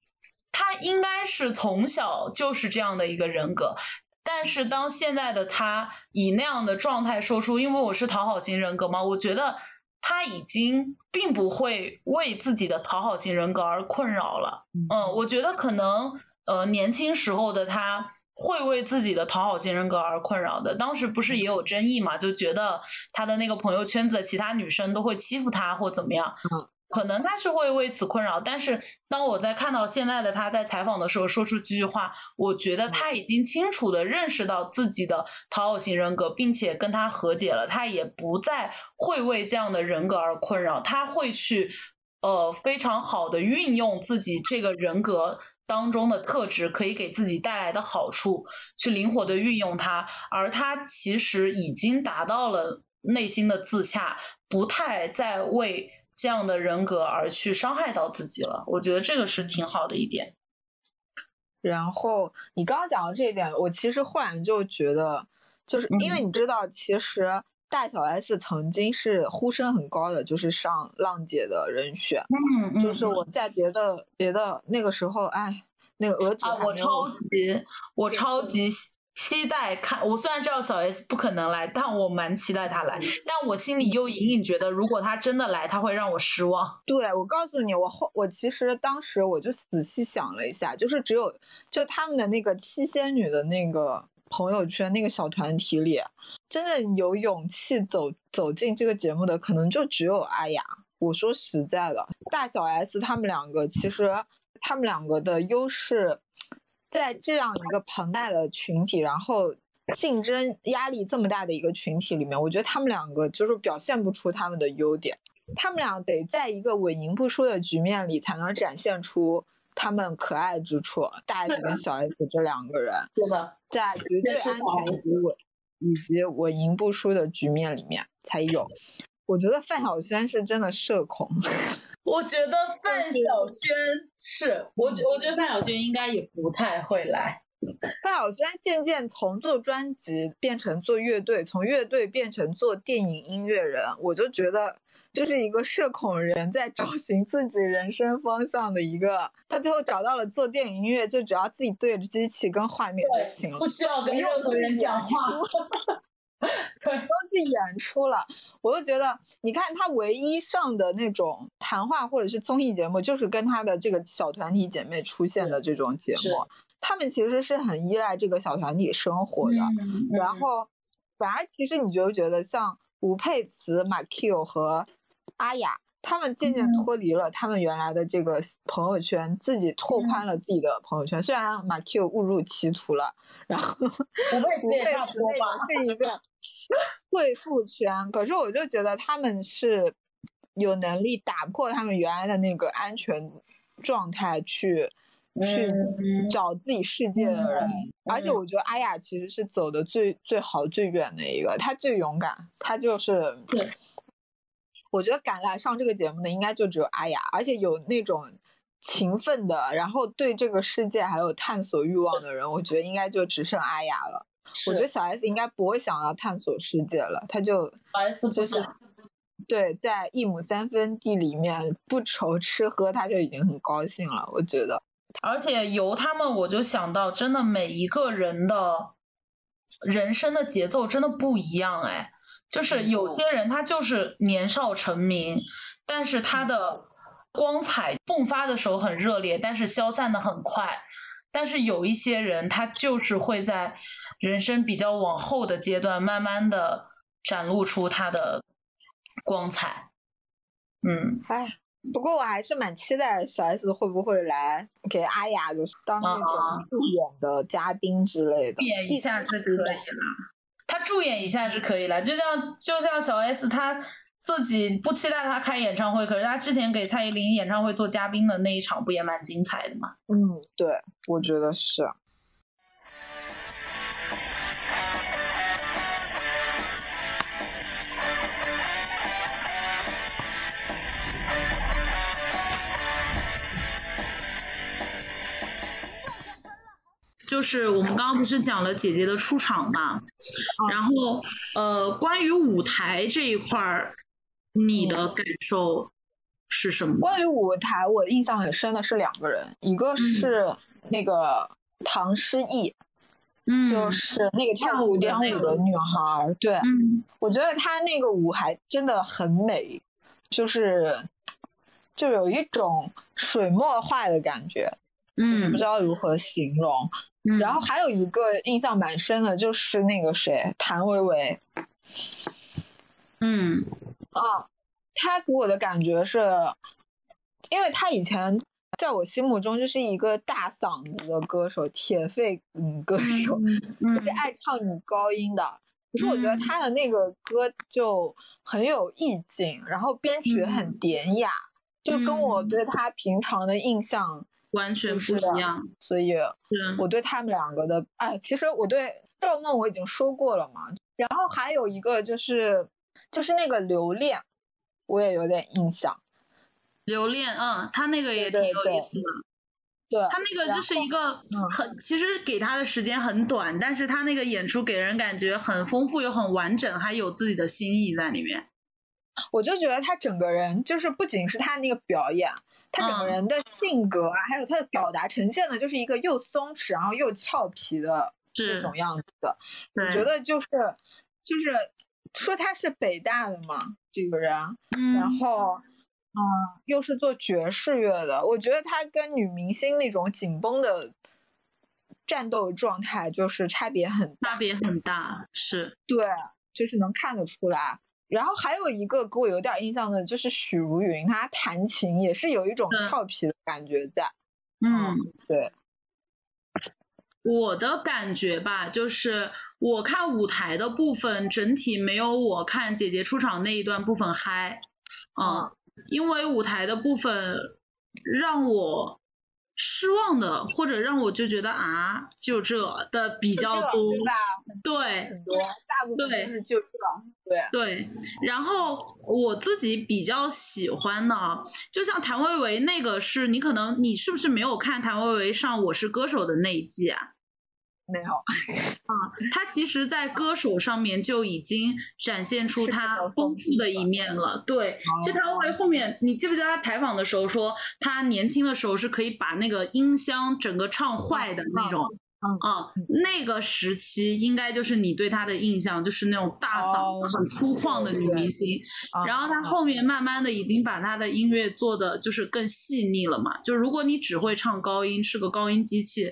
他应该是从小就是这样的一个人格。但是当现在的他以那样的状态说出“因为我是讨好型人格嘛”，我觉得他已经并不会为自己的讨好型人格而困扰了。嗯，我觉得可能呃年轻时候的他会为自己的讨好型人格而困扰的。当时不是也有争议嘛，就觉得他的那个朋友圈子的其他女生都会欺负他或怎么样。嗯可能他是会为此困扰，但是当我在看到现在的他在采访的时候说出这句话，我觉得他已经清楚的认识到自己的讨好型人格，并且跟他和解了，他也不再会为这样的人格而困扰，他会去呃非常好的运用自己这个人格当中的特质，可以给自己带来的好处，去灵活的运用它，而他其实已经达到了内心的自洽，不太再为。这样的人格而去伤害到自己了，我觉得这个是挺好的一点。然后你刚刚讲到这一点，我其实忽然就觉得，就是因为你知道，其实大小 S 曾经是呼声很高的，就是上浪姐的人选。嗯，就是我在别的别的那个时候，哎，那个俄组啊，我超级我超级期期待看。我虽然知道小 S 不可能来，但我蛮期待她来。但我心里又隐隐觉得，如果她真的来，她会让我失望。对，我告诉你，我后我其实当时我就仔细想了一下，就是只有就他们的那个七仙女的那个朋友圈那个小团体里，真正有勇气走走进这个节目的，可能就只有阿雅。我说实在的，大小 S 他们两个其实他们两个的优势，在这样一个庞大的群体，然后竞争压力这么大的一个群体里面，我觉得他们两个就是表现不出他们的优点。他们俩得在一个稳赢不输的局面里，才能展现出他们可爱之处。大 S 跟小 S 这两个人，对的，在绝对安全以及稳以及稳赢不输的局面里面才有。我觉得范晓萱是真的社恐，我觉得范晓萱是，我觉我觉得范晓萱应该也不太会来。范晓萱渐渐从做专辑变成做乐队，从乐队变成做电影音乐人，我就觉得就是一个社恐人在找寻自己人生方向的一个。他最后找到了做电影音乐，就只要自己对着机器跟画面就行了不。需要跟任何人讲话。都去演出了，我就觉得，你看他唯一上的那种谈话或者是综艺节目，就是跟他的这个小团体姐妹出现的这种节目，他们其实是很依赖这个小团体生活的。嗯然后，反而其实你就觉得像吴佩慈、马 Q 和阿雅，他们渐渐嗯脱离了他们原来的这个朋友圈，自己拓嗯宽了自己的朋友圈。虽然马 Q 误入歧途了，然后吴佩慈吴也差佩慈那不多吧。是一个贵妇圈，可是我就觉得他们是有能力打破他们原来的那个安全状态去。去嗯找自己世界的人，嗯而且嗯我觉得阿雅其实是走的最最好、最远的一个，她最勇敢，她就是对。我觉得敢来上这个节目的应该就只有阿雅，而且有那种勤奋的，然后对这个世界还有探索欲望的人，我觉得应该就只剩阿雅了。我觉得小 S 应该不会想要探索世界了，他就 S 就是，对在一亩三分地里面不愁吃喝，他就已经很高兴了。我觉得，而且由他们，我就想到，真的每一个人的人生的节奏真的不一样哎。就是有些人他就是年少成名，但是他的光彩迸发的时候很热烈，但是消散的很快。但是有一些人，他就是会在人生比较往后的阶段，慢慢的展露出他的光彩。嗯，哎，不过我还是蛮期待小 S 会不会来给阿雅就是当那啊种助演的嘉宾之类的，助演一下是可以了，他助演一下是可以了，就像就像小 S 他自己不期待他开演唱会，可是他之前给蔡依林演唱会做嘉宾的那一场不也蛮精彩的吗？嗯，对，我觉得是。就是我们刚刚不是讲了姐姐的出场嘛，然后呃，关于舞台这一块儿，你的感受是什么？关于舞台，我印象很深的是两个人，一个是那个唐诗逸，嗯，就是那个跳古典舞的女孩儿。对，嗯。我觉得她那个舞还真的很美，就是就有一种水墨画的感觉，嗯不知道如何形容。嗯，然后还有一个印象蛮深的，就是那个谁，谭维维。嗯啊，他给我的感觉是，因为他以前在我心目中就是一个大嗓子的歌手，铁肺嗯歌手，嗯 就是爱唱女高音的。可是我觉得他的那个歌就很有意境，然后编曲很典雅，就跟我对他平常的印象完全不一样，所以我对他们两个的，哎，其实我对赵梦我已经说过了嘛，然后还有一个就是就是那个留恋，我也有点印象。留恋，嗯，他那个也挺有意思的，对，他那个就是一个嗯很，其实给他的时间很短，但是他那个演出给人感觉很丰富又很完整，还有自己的心意在里面。我就觉得他整个人就是不仅是他那个表演，他整个嗯人的性格啊，还有他的表达呈现的，就是一个又松弛然后又俏皮的那，种样子的。我觉得就是就是说他是北大的嘛，这个人，然嗯，后嗯，又是做爵士乐的，我觉得他跟女明星那种紧绷的战斗状态就是差别很大。差别很大，是，对，就是能看得出来。然后还有一个给我有点印象的，就是许茹芸，她弹琴也是有一种嗯俏皮的感觉在。嗯。对，我的感觉吧，就是我看舞台的部分整体没有我看姐姐出场那一段部分嗨，嗯，因为舞台的部分让我失望的，或者让我就觉得啊，就这的比较多，对很多，大部分对都是就这。对，对，然后我自己比较喜欢的，就像谭维维那个是，你可能你是不是没有看谭维维上《我是歌手》的那一季啊？没有啊，他其实，在歌手上面就已经展现出是他丰富的的一面了。对，其实谭维维后面，你记不记得他采访的时候说，他年轻的时候是可以把那个音箱整个唱坏的那种。嗯啊、那个时期应该就是你对她的印象，就是那种大嗓、哦很粗犷的女明星。然后她后面慢慢的已经把她的音乐做的就是更细腻了嘛。就如果你只会唱高音，是个高音机器，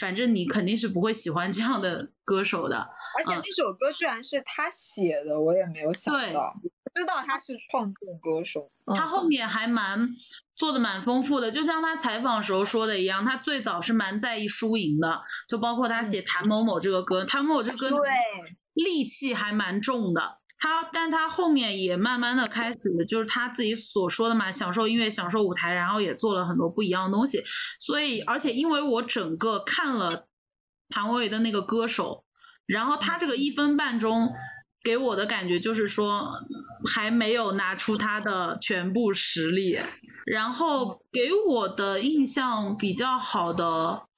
反正你肯定是不会喜欢这样的歌手的。嗯而且那首歌居然是他写的，我也没有想对到，不知道他是创作歌手。他后面还蛮做的蛮丰富的，就像他采访时候说的一样，他最早是蛮在意输赢的，就包括他写《谭某某》这个歌，谭某某这个歌对，戾气还蛮重的。他，但他后面也慢慢的开始，就是他自己所说的嘛，享受音乐，享受舞台，然后也做了很多不一样的东西。所以，而且因为我整个看了谭维维的那个歌手，然后他这个一分半钟给我的感觉就是说，还没有拿出他的全部实力。然后给我的印象比较好的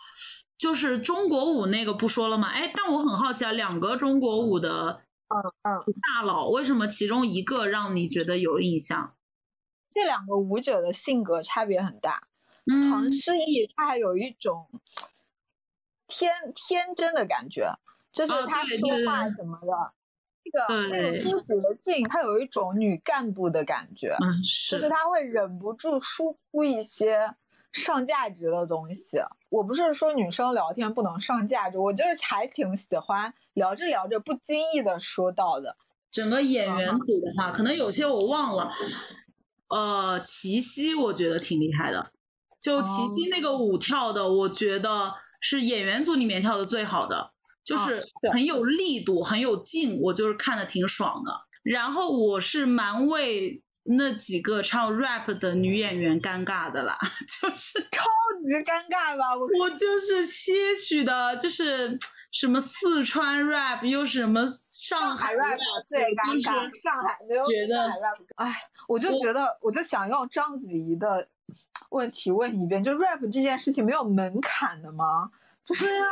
就是中国舞那个不说了嘛，哎，但我很好奇啊，两个中国舞的嗯嗯，大佬，为什么其中一个让你觉得有印象？这两个舞者的性格差别很大。唐嗯，诗逸他还有一种天天真的感觉，就是哦他说话什么的，那个那对。种朱洁静，她有一种女干部的感觉，嗯，就是。是她会忍不住输出一些上价值的东西。我不是说女生聊天不能上价值，我就是还挺喜欢聊着聊着不经意的说到的。整个演员组的话，可能有些我忘了。呃，齐溪我觉得挺厉害的，就齐溪那个舞跳的，我觉得是演员组里面跳的最好的，就是很有力度，很有劲，我就是看的挺爽的。然后我是蛮为那几个唱 rap 的女演员尴尬的啦，就是超级尴尬吧？我我就是些许的，就是什么四川 rap，又是什么上海海 rap 最尴尬，上海没有觉得上海 rap。哎，我就觉得，我就想用章子怡的问题问一遍，就 rap 这件事情没有门槛的吗？就是对啊，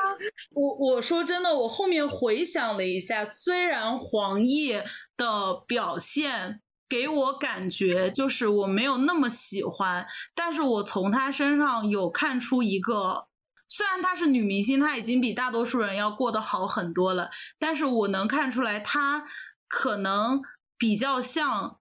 我我说真的，我后面回想了一下，虽然黄奕的表现给我感觉就是我没有那么喜欢，但是我从她身上有看出一个，虽然她是女明星，她已经比大多数人要过得好很多了，但是我能看出来她可能比较像。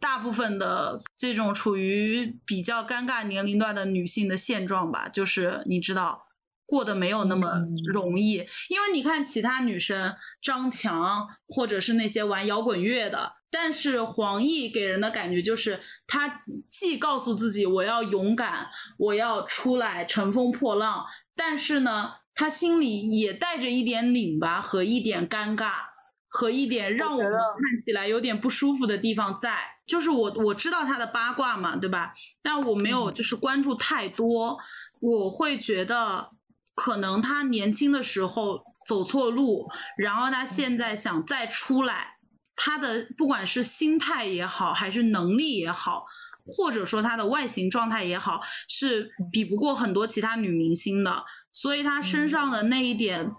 大部分的这种处于比较尴尬年龄段的女性的现状吧，就是你知道，过得没有那么容易。因为你看其他女生，张强或者是那些玩摇滚乐的，但是黄奕给人的感觉就是，他既告诉自己我要勇敢，我要出来乘风破浪，但是呢，他心里也带着一点拧巴和一点尴尬。和一点让我们看起来有点不舒服的地方在，就是我我知道他的八卦嘛，对吧？但我没有就是关注太多，我会觉得可能他年轻的时候走错路，然后他现在想再出来，她的不管是心态也好，还是能力也好，或者说她的外形状态也好，是比不过很多其他女明星的。所以她身上的那一点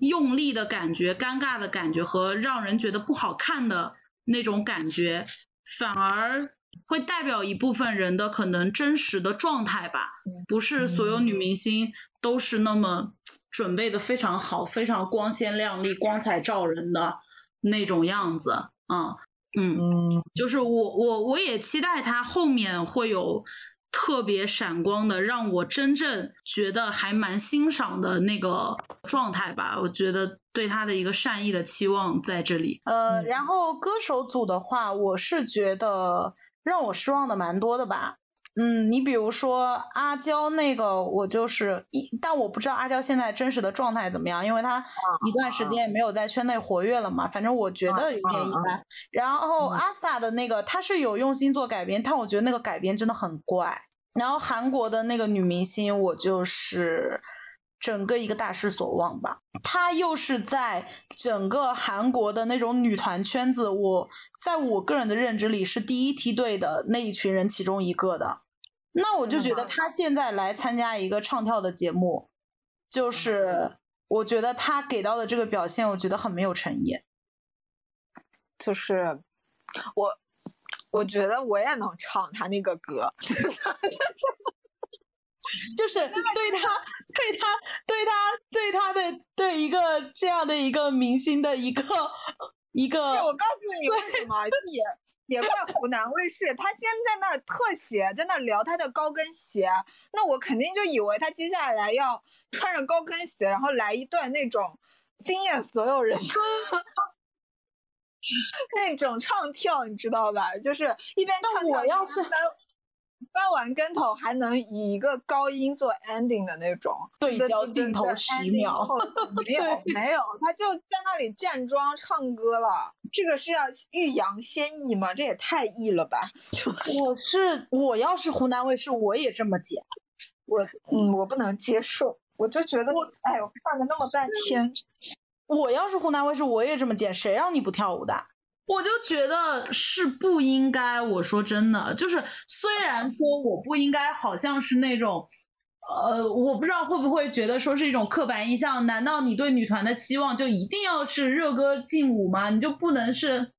用力的感觉、尴尬的感觉和让人觉得不好看的那种感觉，反而会代表一部分人的可能真实的状态吧。不是所有女明星都是那么准备的非常好、非常光鲜亮丽、光彩照人的那种样子。啊，嗯，嗯，就是我我我也期待他后面会有特别闪光的，让我真正觉得还蛮欣赏的那个状态吧。我觉得对他的一个善意的期望在这里。呃，嗯然后歌手组的话，我是觉得让我失望的蛮多的吧。嗯，你比如说阿娇那个，我就是一，但我不知道阿娇现在真实的状态怎么样，因为她一段时间也没有在圈内活跃了嘛。反正我觉得有点一般。然后阿 sa 的那个，她是有用心做改编，但我觉得那个改编真的很怪。然后韩国的那个女明星，我就是整个一个大失所望吧。她又是在整个韩国的那种女团圈子，我在我个人的认知里是第一梯队的那一群人其中一个的。那我就觉得他现在来参加一个唱跳的节目，就是我觉得他给到的这个表现，我觉得很没有诚意。就是我，我觉得我也能唱他那个歌，就是 对他、对他、对他、对他的对一个这样的一个明星的一个一个，我告诉你为什么，也 也怪湖南卫视，他先在那特写，在那聊他的高跟鞋，那我肯定就以为他接下来要穿着高跟鞋，然后来一段那种惊艳所有人的 那种唱跳，你知道吧？就是一边唱跳，我要是翻翻完跟头，还能以一个高音做 ending 的那种对焦镜头对10秒没有 没有，他就在那里站桩唱歌了。这个是要欲扬先抑吗？这也太抑了吧！我是我要是湖南卫视，我也这么剪。我嗯，我不能接受，我就觉得，哎，我看了那么半天，我要是湖南卫视，我也这么剪。谁让你不跳舞的？我就觉得是不应该。我说真的，就是虽然说我不应该，好像是那种，呃，我不知道会不会觉得说是一种刻板印象。难道你对女团的期望就一定要是热歌劲舞吗？你就不能是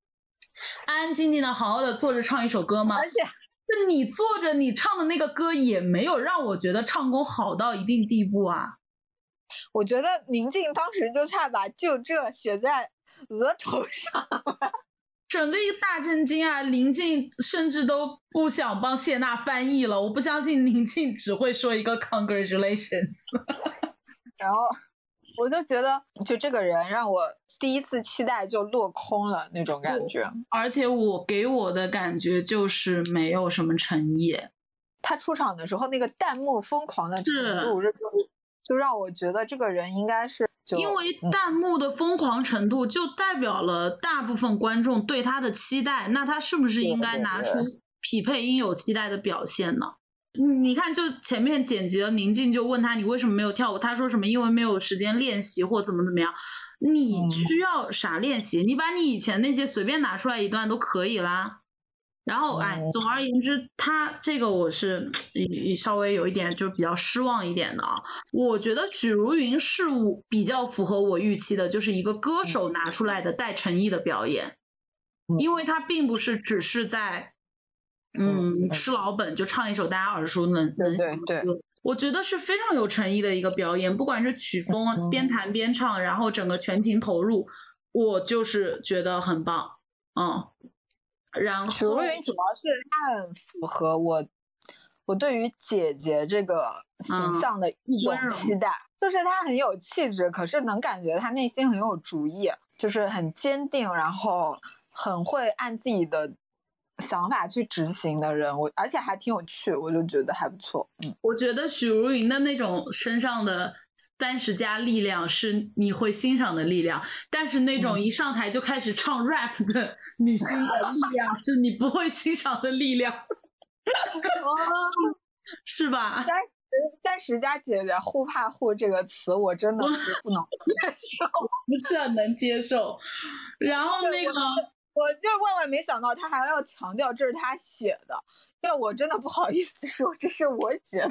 安安静静的、好好的坐着唱一首歌吗？而且就你坐着，你唱的那个歌也没有让我觉得唱功好到一定地步啊。我觉得宁静当时就差把就这写在额头上。整个一个大震惊啊！林静甚至都不想帮谢娜翻译了，我不相信宁静只会说一个 congratulations。然后我就觉得，就这个人让我第一次期待就落空了那种感觉。而且我给我的感觉就是没有什么诚意。他出场的时候那个弹幕疯狂的程度，就就让我觉得这个人应该是就因为嗯弹幕的疯狂程度，就代表了大部分观众对他的期待，那他是不是应该拿出匹配应有期待的表现呢？你你看，就前面剪辑的，宁静就问他你为什么没有跳舞，他说什么因为没有时间练习或怎么怎么样。你嗯需要啥练习？你把你以前那些随便拿出来一段都可以啦。然后，哎，嗯总而言之，他这个我是也稍微有一点就是比较失望一点的啊。我觉得许茹芸是我比较符合我预期的，就是一个歌手拿出来的带诚意的表演，嗯因为他并不是只是在嗯嗯吃老本就唱一首大家耳熟能能详的歌。我觉得是非常有诚意的一个表演，不管是曲风嗯边弹边唱，然后整个全情投入，我就是觉得很棒，嗯。然许茹后芸主要是她很符合我我对于姐姐这个形嗯象的一种期待，就是她很有气质，可是能感觉她内心很有主意，就是很坚定，然后很会按自己的想法去执行的人。我而且还挺有趣，我就觉得还不错。嗯，我觉得许茹芸的那种身上的三十加力量是你会欣赏的力量，但是那种一上台就开始唱 rap 的女星的力量 是你不会欣赏的力量，是吧？三十加姐姐互怕互这个词，我真的是不能接受。不是很能接受。然后那个，我就是万万没想到他还要强调这是他写的，要我真的不好意思说这是我写的，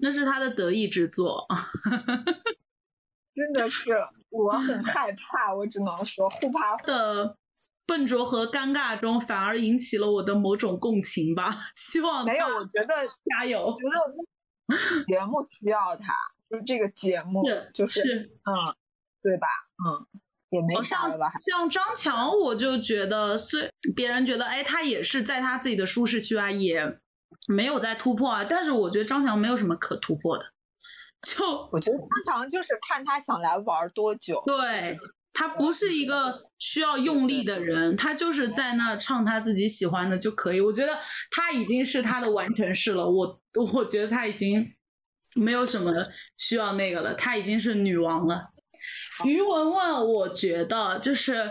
那是他的得意之作。真的是我很害怕，我只能说互 怕的笨拙和尴尬中，反而引起了我的某种共情吧。希望没有，我觉得 加油我。觉得节目需要他，就是这个节目是就是嗯，对吧？嗯，也没啥了吧？像张强，我就觉得，虽别人觉得，哎，他也是在他自己的舒适区啊，也没有在突破啊，但是我觉得张强没有什么可突破的，就我觉得通常就是看他想来玩多久。对他不是一个需要用力的人，他就是在那唱他自己喜欢的就可以。我觉得他已经是他的完成式了，我我觉得他已经没有什么需要那个了，他已经是女王了。于文文，我觉得就是，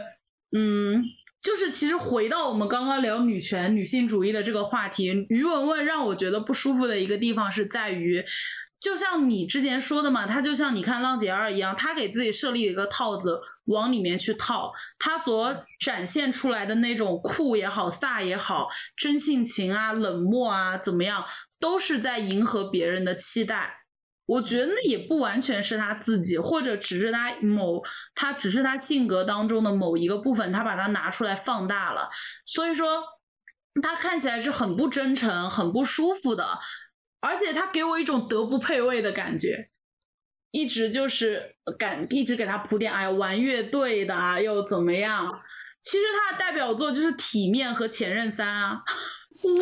嗯，就是其实回到我们刚刚聊女权、女性主义的这个话题，于文文让我觉得不舒服的一个地方是在于，就像你之前说的嘛，他就像你看浪姐二一样，他给自己设立一个套子，往里面去套，他所展现出来的那种酷也好、飒也好、真性情啊、冷漠啊，怎么样，都是在迎合别人的期待。我觉得那也不完全是他自己，或者只是他某他只是他性格当中的某一个部分，他把它拿出来放大了，所以说他看起来是很不真诚、很不舒服的，而且他给我一种德不配位的感觉，一直就是感一直给他铺垫，哎呀，玩乐队的啊又怎么样？其实他的代表作就是《体面》和《前任三》啊。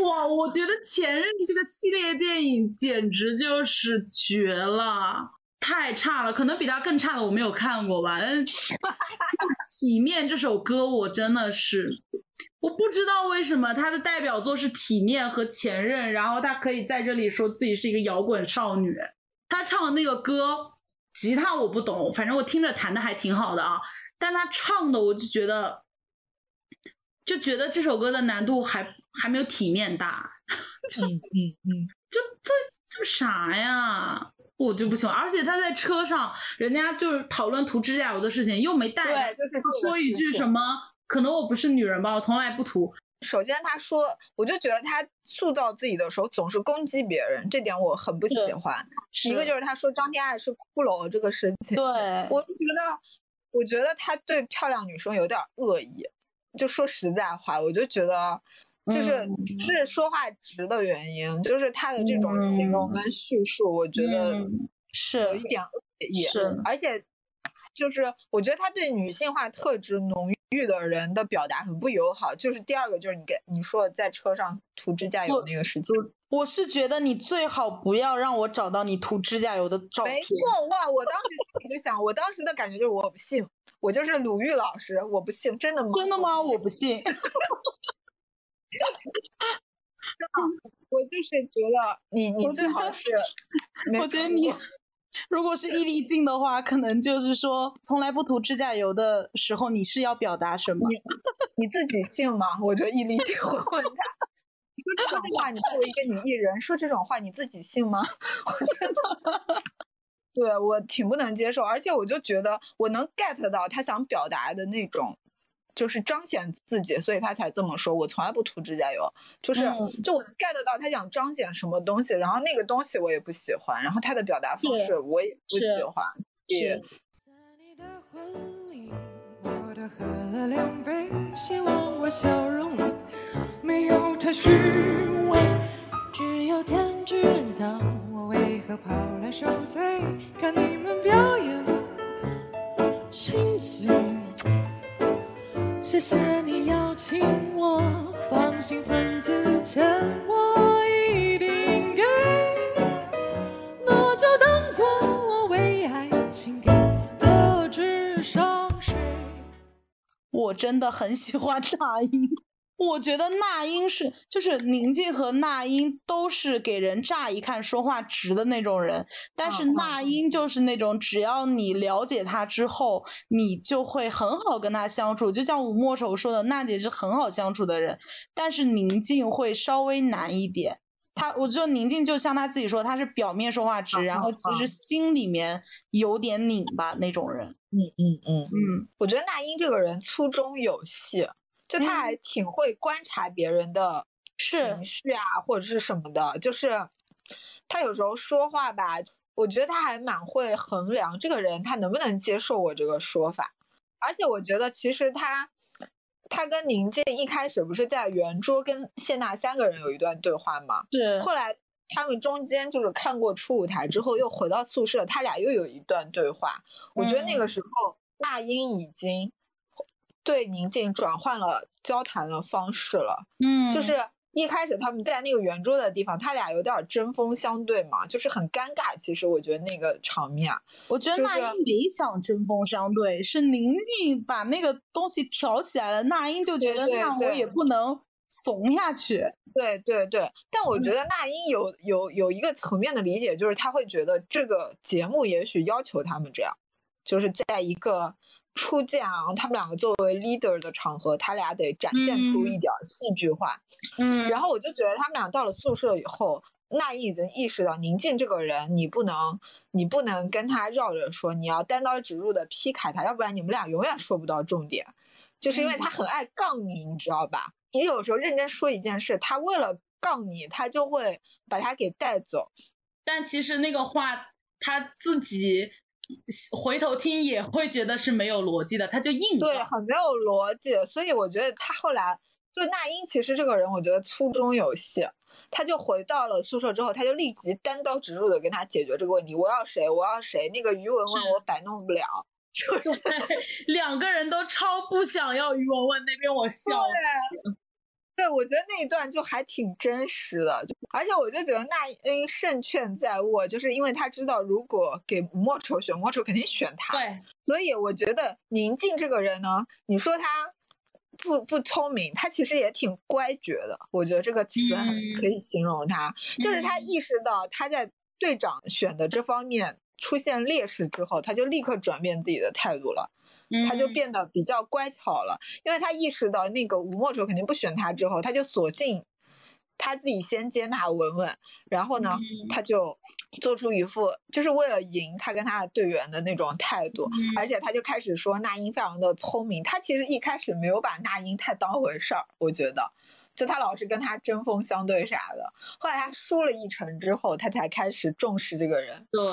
哇，我觉得《前任》这个系列电影简直就是绝了，太差了，可能比他更差的我没有看过吧。但是体面》这首歌我真的是，我不知道为什么他的代表作是《体面》和《前任》，然后他可以在这里说自己是一个摇滚少女。他唱的那个歌，吉他我不懂，反正我听着弹的还挺好的啊，但他唱的我就觉得。就觉得这首歌的难度还还没有体面大，就嗯嗯，就这这啥呀？我就不喜欢，而且他在车上，人家就是讨论涂指甲油的事情，又没带，对，就是说一句什么，可能我不是女人吧，我从来不涂。首先，他说，我就觉得他塑造自己的时候总是攻击别人，这点我很不喜欢。一个就是他说张天爱是骷髅这个事情，对，我就觉得，我觉得他对漂亮女生有点恶意。就说实在话，我就觉得，就是、嗯是说话直的原因，就是他的这种形容跟叙述，我觉得嗯是有一点恶意，是而且就是我觉得他对女性化特质浓郁的人的表达很不友好。就是第二个就是你给你说在车上涂指甲油那个事情，我是觉得你最好不要让我找到你涂指甲油的照片没。错哇！我当时就想，我当时的感觉就是我不信，我就是鲁豫老师，我不信，真的吗？真的吗？我我不信。我就是觉得你你最好是 我觉得你如果是易立竞的话，可能就是说从来不涂指甲油的时候，你是要表达什么？你自己信吗？我觉得易立竞会问他。说这种话，你作为一个女艺人说这种话，你自己信吗？我觉得，对我挺不能接受，而且我就觉得我能 get 到他想表达的那种，就是彰显自己，所以他才这么说。我从来不涂指甲油，就是、嗯就我能 get 到他想彰显什么东西，然后那个东西我也不喜欢，然后他的表达方式我也不喜欢，在你的婚礼，我多喝了两杯，希望我笑容没有太虚伪，只有天知道我为何跑来受罪，看你们表演真的很喜欢 那英。我觉得那英是，就是宁静和那英都是给人乍一看说话直的那种人，但是那英就是那种只要你了解他之后，你就会很好跟他相处。就像吴莫愁说的，娜姐是很好相处的人，但是宁静会稍微难一点。他，我觉得宁静就像他自己说，他是表面说话直，嗯然后嗯其实心里面有点拧巴那种人。嗯嗯嗯。嗯，我觉得那英这个人粗中有细，就他还挺会观察别人的是情绪啊，或者是什么的，就是他有时候说话吧，我觉得他还蛮会衡量这个人他能不能接受我这个说法，而且我觉得其实他他跟宁静一开始不是在圆桌跟谢娜三个人有一段对话吗？是后来他们中间就是看过初舞台之后，又回到宿舍，他俩又有一段对话。我觉得那个时候那英已经对宁静转换了交谈的方式了，嗯，就是一开始他们在那个圆桌的地方，他俩有点针锋相对嘛，就是很尴尬。其实我觉得那个场面啊，我觉得那英没想针锋相对，是宁静把那个东西挑起来了，那英就觉得那我也不能怂下去。对对对，但我觉嗯得那英有有有一个层面的理解，就是他会觉得这个节目也许要求他们这样，就是在一个初见啊，他们两个作为 leader 的场合，他俩得展现出一点儿戏剧化。嗯然后我就觉得他们俩到了宿舍以后，那英已经意识到宁静这个人，你不能你不能跟他绕着说，你要单刀直入的劈开他，要不然你们俩永远说不到重点。就是因为他很爱杠你，你知道吧？你有时候认真说一件事，他为了杠你，他就会把他给带走。但其实那个话他自己回头听也会觉得是没有逻辑的，他就硬对，很没有逻辑。所以我觉得他后来就那英，其实这个人我觉得粗中有细。他就回到了宿舍之后，他就立即单刀直入的跟他解决这个问题。我要谁？我要谁？那个于文文我摆弄不了。就是两个人都超不想要于文文那边，我笑死。对，我觉得那一段就还挺真实的，就而且我就觉得那英胜券在握，就是因为他知道如果给莫愁选，莫愁肯定选他。对，所以我觉得宁静这个人呢，你说他不不聪明，他其实也挺乖觉的。我觉得这个词可以形容他，就是他意识到他在队长选的这方面出现劣势之后，他就立刻转变自己的态度了。他就嗯。变得比较乖巧了，因为他意识到那个吴莫愁肯定不选他之后，他就索性他自己先接纳文文，然后呢，嗯。他就做出一副就是为了赢他跟他的队员的那种态度，嗯。而且他就开始说那英非常的聪明，他其实一开始没有把那英太当回事儿，我觉得。就他老是跟他针锋相对啥的，后来他输了一城之后，他才开始重视这个人。对，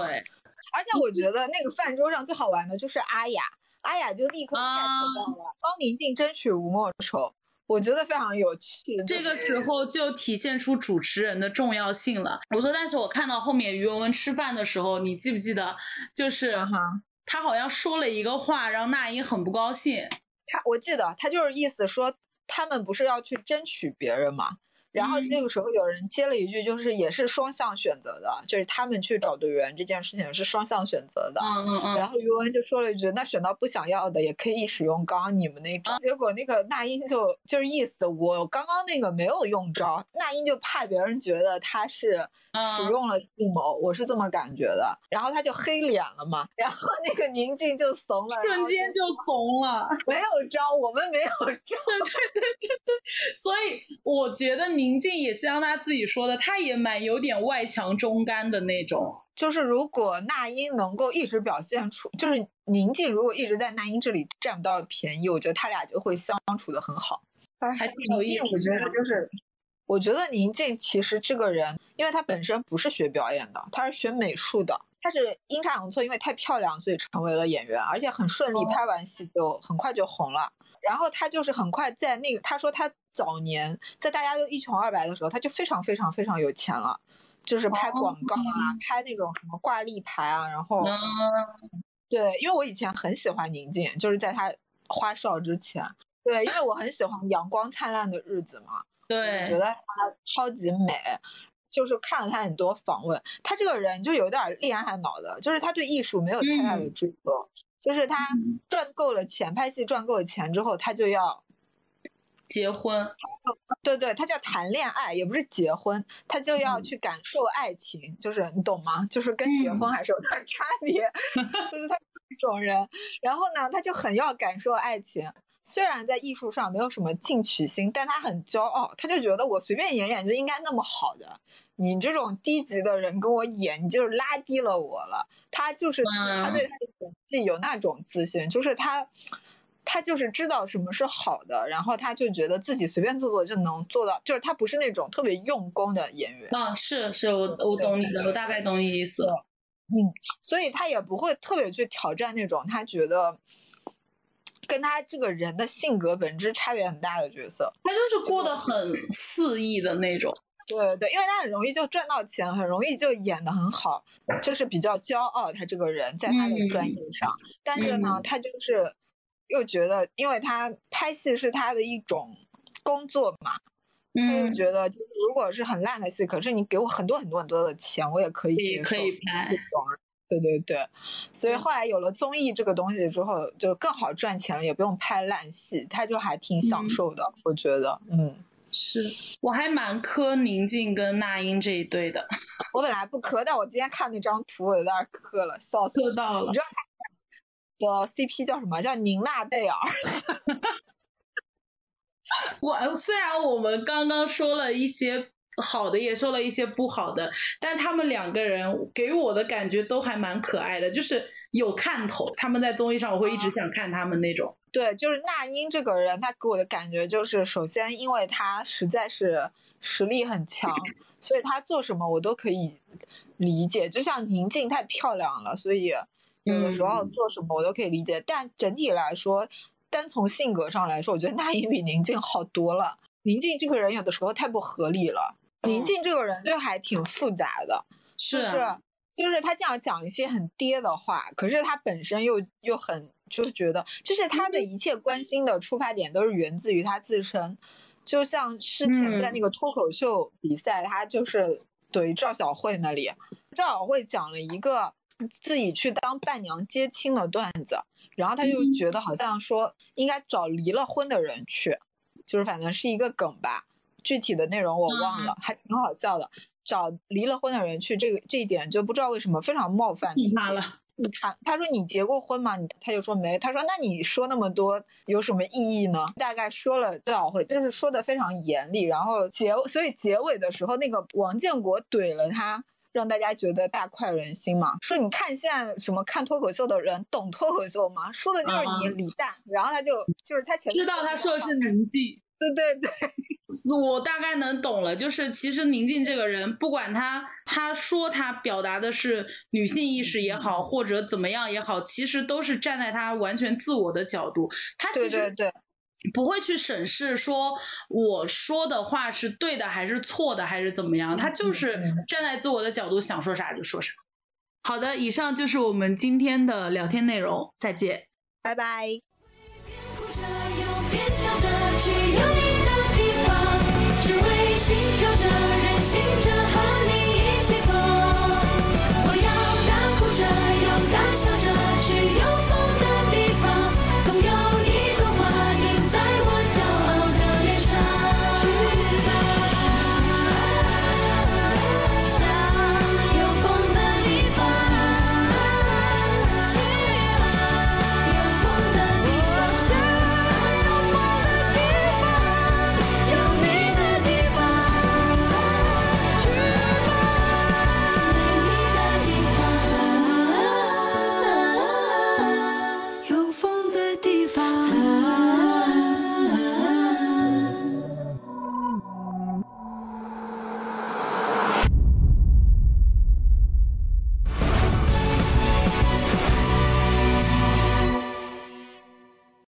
而且我觉得那个饭桌上最好玩的就是阿雅，阿雅就立刻 get 啊到了帮宁静争取吴莫愁，我觉得非常有趣。这个时候就体现出主持人的重要性了。我说，但是我看到后面于文文吃饭的时候，你记不记得，就是嗯哼他好像说了一个话，让那英很不高兴。他我记得他就是意思说他们不是要去争取别人嘛。然后嗯这个时候有人接了一句，就是也是双向选择的，就是他们去找队员这件事情是双向选择的。嗯嗯嗯，然后于文就说了一句：“那选到不想要的也可以使用刚刚你们那招。结果那个那英就就是意思我刚刚那个没有用招，那英就怕别人觉得他是使嗯用了计谋，我是这么感觉的。然后他就黑脸了嘛，然后那个宁静就怂了，瞬间就怂了。没有招，我们没有招。对对对对所以我觉得宁静也是像他自己说的，他也蛮有点外强中干的那种。就是如果那英能够一直表现出，就是宁静如果一直在那英这里占不到便宜，我觉得他俩就会相处的很好。还挺有意思我觉得就是，我觉得宁静其实这个人，因为他本身不是学表演的，他是学美术的。他是阴差阳错，因为太漂亮，所以成为了演员，而且很顺利，哦拍完戏就很快就红了。然后他就是很快在那个，他说他早年在大家都一穷二白的时候，他就非常非常非常有钱了，就是拍广告啊，拍那种什么挂历牌啊，然后嗯，对，因为我以前很喜欢宁静，就是在他花少之前。对，因为我很喜欢《阳光灿烂的日子》嘛，我觉，得她超级美。就是看了他很多访问，他这个人就有点儿恋爱脑的，就是他对艺术没有太大的嗯追求，就是他赚够了钱，拍戏赚够了钱之后，他就要结婚，对对，他叫谈恋爱，也不是结婚，他就要嗯去感受爱情，就是你懂吗？就是跟结婚嗯还是有点差别，就是他这种人。然后呢，他就很要感受爱情，虽然在艺术上没有什么进取心，但他很骄傲，他就觉得我随便演演就应该那么好的。你这种低级的人跟我演，你就是拉低了我了。他就是他嗯对他的演技有那种自信，就是他。他就是知道什么是好的，然后他就觉得自己随便做做就能做到，就是他不是那种特别用功的演员，啊，是是，我我懂你的，我大概懂你意思。嗯所以他也不会特别去挑战那种他觉得跟他这个人的性格本质差别很大的角色。他就是过得很肆意的那种。对对对，因为他很容易就赚到钱，很容易就演得很好，就是比较骄傲。他这个人在他的专业上，但是呢，嗯他就是又觉得，因为他拍戏是他的一种工作嘛，他就嗯，觉得就是如果是很烂的戏，可是你给我很多很多很多的钱，我也可以接受。也可以拍对对对，所以后来有了综艺这个东西之后，就更好赚钱了，也不用拍烂戏，他就还挺享嗯受的，我觉得，嗯。是我还蛮磕宁静跟那英这一对的，我本来不磕，但我今天看那张图，我有点磕了，笑死了。磕到了你知。道的 CP 叫什么？叫宁娜贝尔。我虽然我们刚刚说了一些好的，也说了一些不好的，但他们两个人给我的感觉都还蛮可爱的，就是有看头。他们在综艺上，我会一直想看他们那种。对，就是那英这个人，他给我的感觉就是，首先因为他实在是实力很强，所以他做什么我都可以理解。就像宁静太漂亮了，所以有的时候嗯做什么我都可以理解。但整体来说，单从性格上来说，我觉得那英比宁静好多了。宁静这个人有的时候太不合理了，宁嗯静这个人就还挺复杂的。是就是啊，就是他这样讲一些很爹的话，可是他本身又又很就觉得，就是他的一切关心的出发点都是源自于他自身。就像之前在嗯那个脱口秀比赛，他就是怼赵小慧那里，赵小慧讲了一个自己去当伴娘接亲的段子，然后他就嗯觉得好像说应该找离了婚的人去，就是反正是一个梗吧，具体的内容我忘嗯了，还挺好笑的。找离了婚的人去，这个这一点就不知道为什么非常冒犯他了。他他说你结过婚吗？你他就说没。他说那你说那么多有什么意义呢？大概说了多少回，就是说的非常严厉。然后结所以结尾的时候，那个王建国怼了他，让大家觉得大快人心嘛。说你看现在什么看脱口秀的人懂脱口秀吗？说的就是你嗯李诞。然后他就就是他前面知道他说的是宁静，对对对，我大概能懂了。就是其实宁静这个人，不管他他说他表达的是女性意识也好，或者怎么样也好，其实都是站在他完全自我的角度。他其实对对不会去审视说我说的话是对的还是错的还是怎么样，他就是嗯站在自我的角度想说啥就说啥。好的，以上就是我们今天的聊天内容，再见。拜拜。只为心跳着，任性着。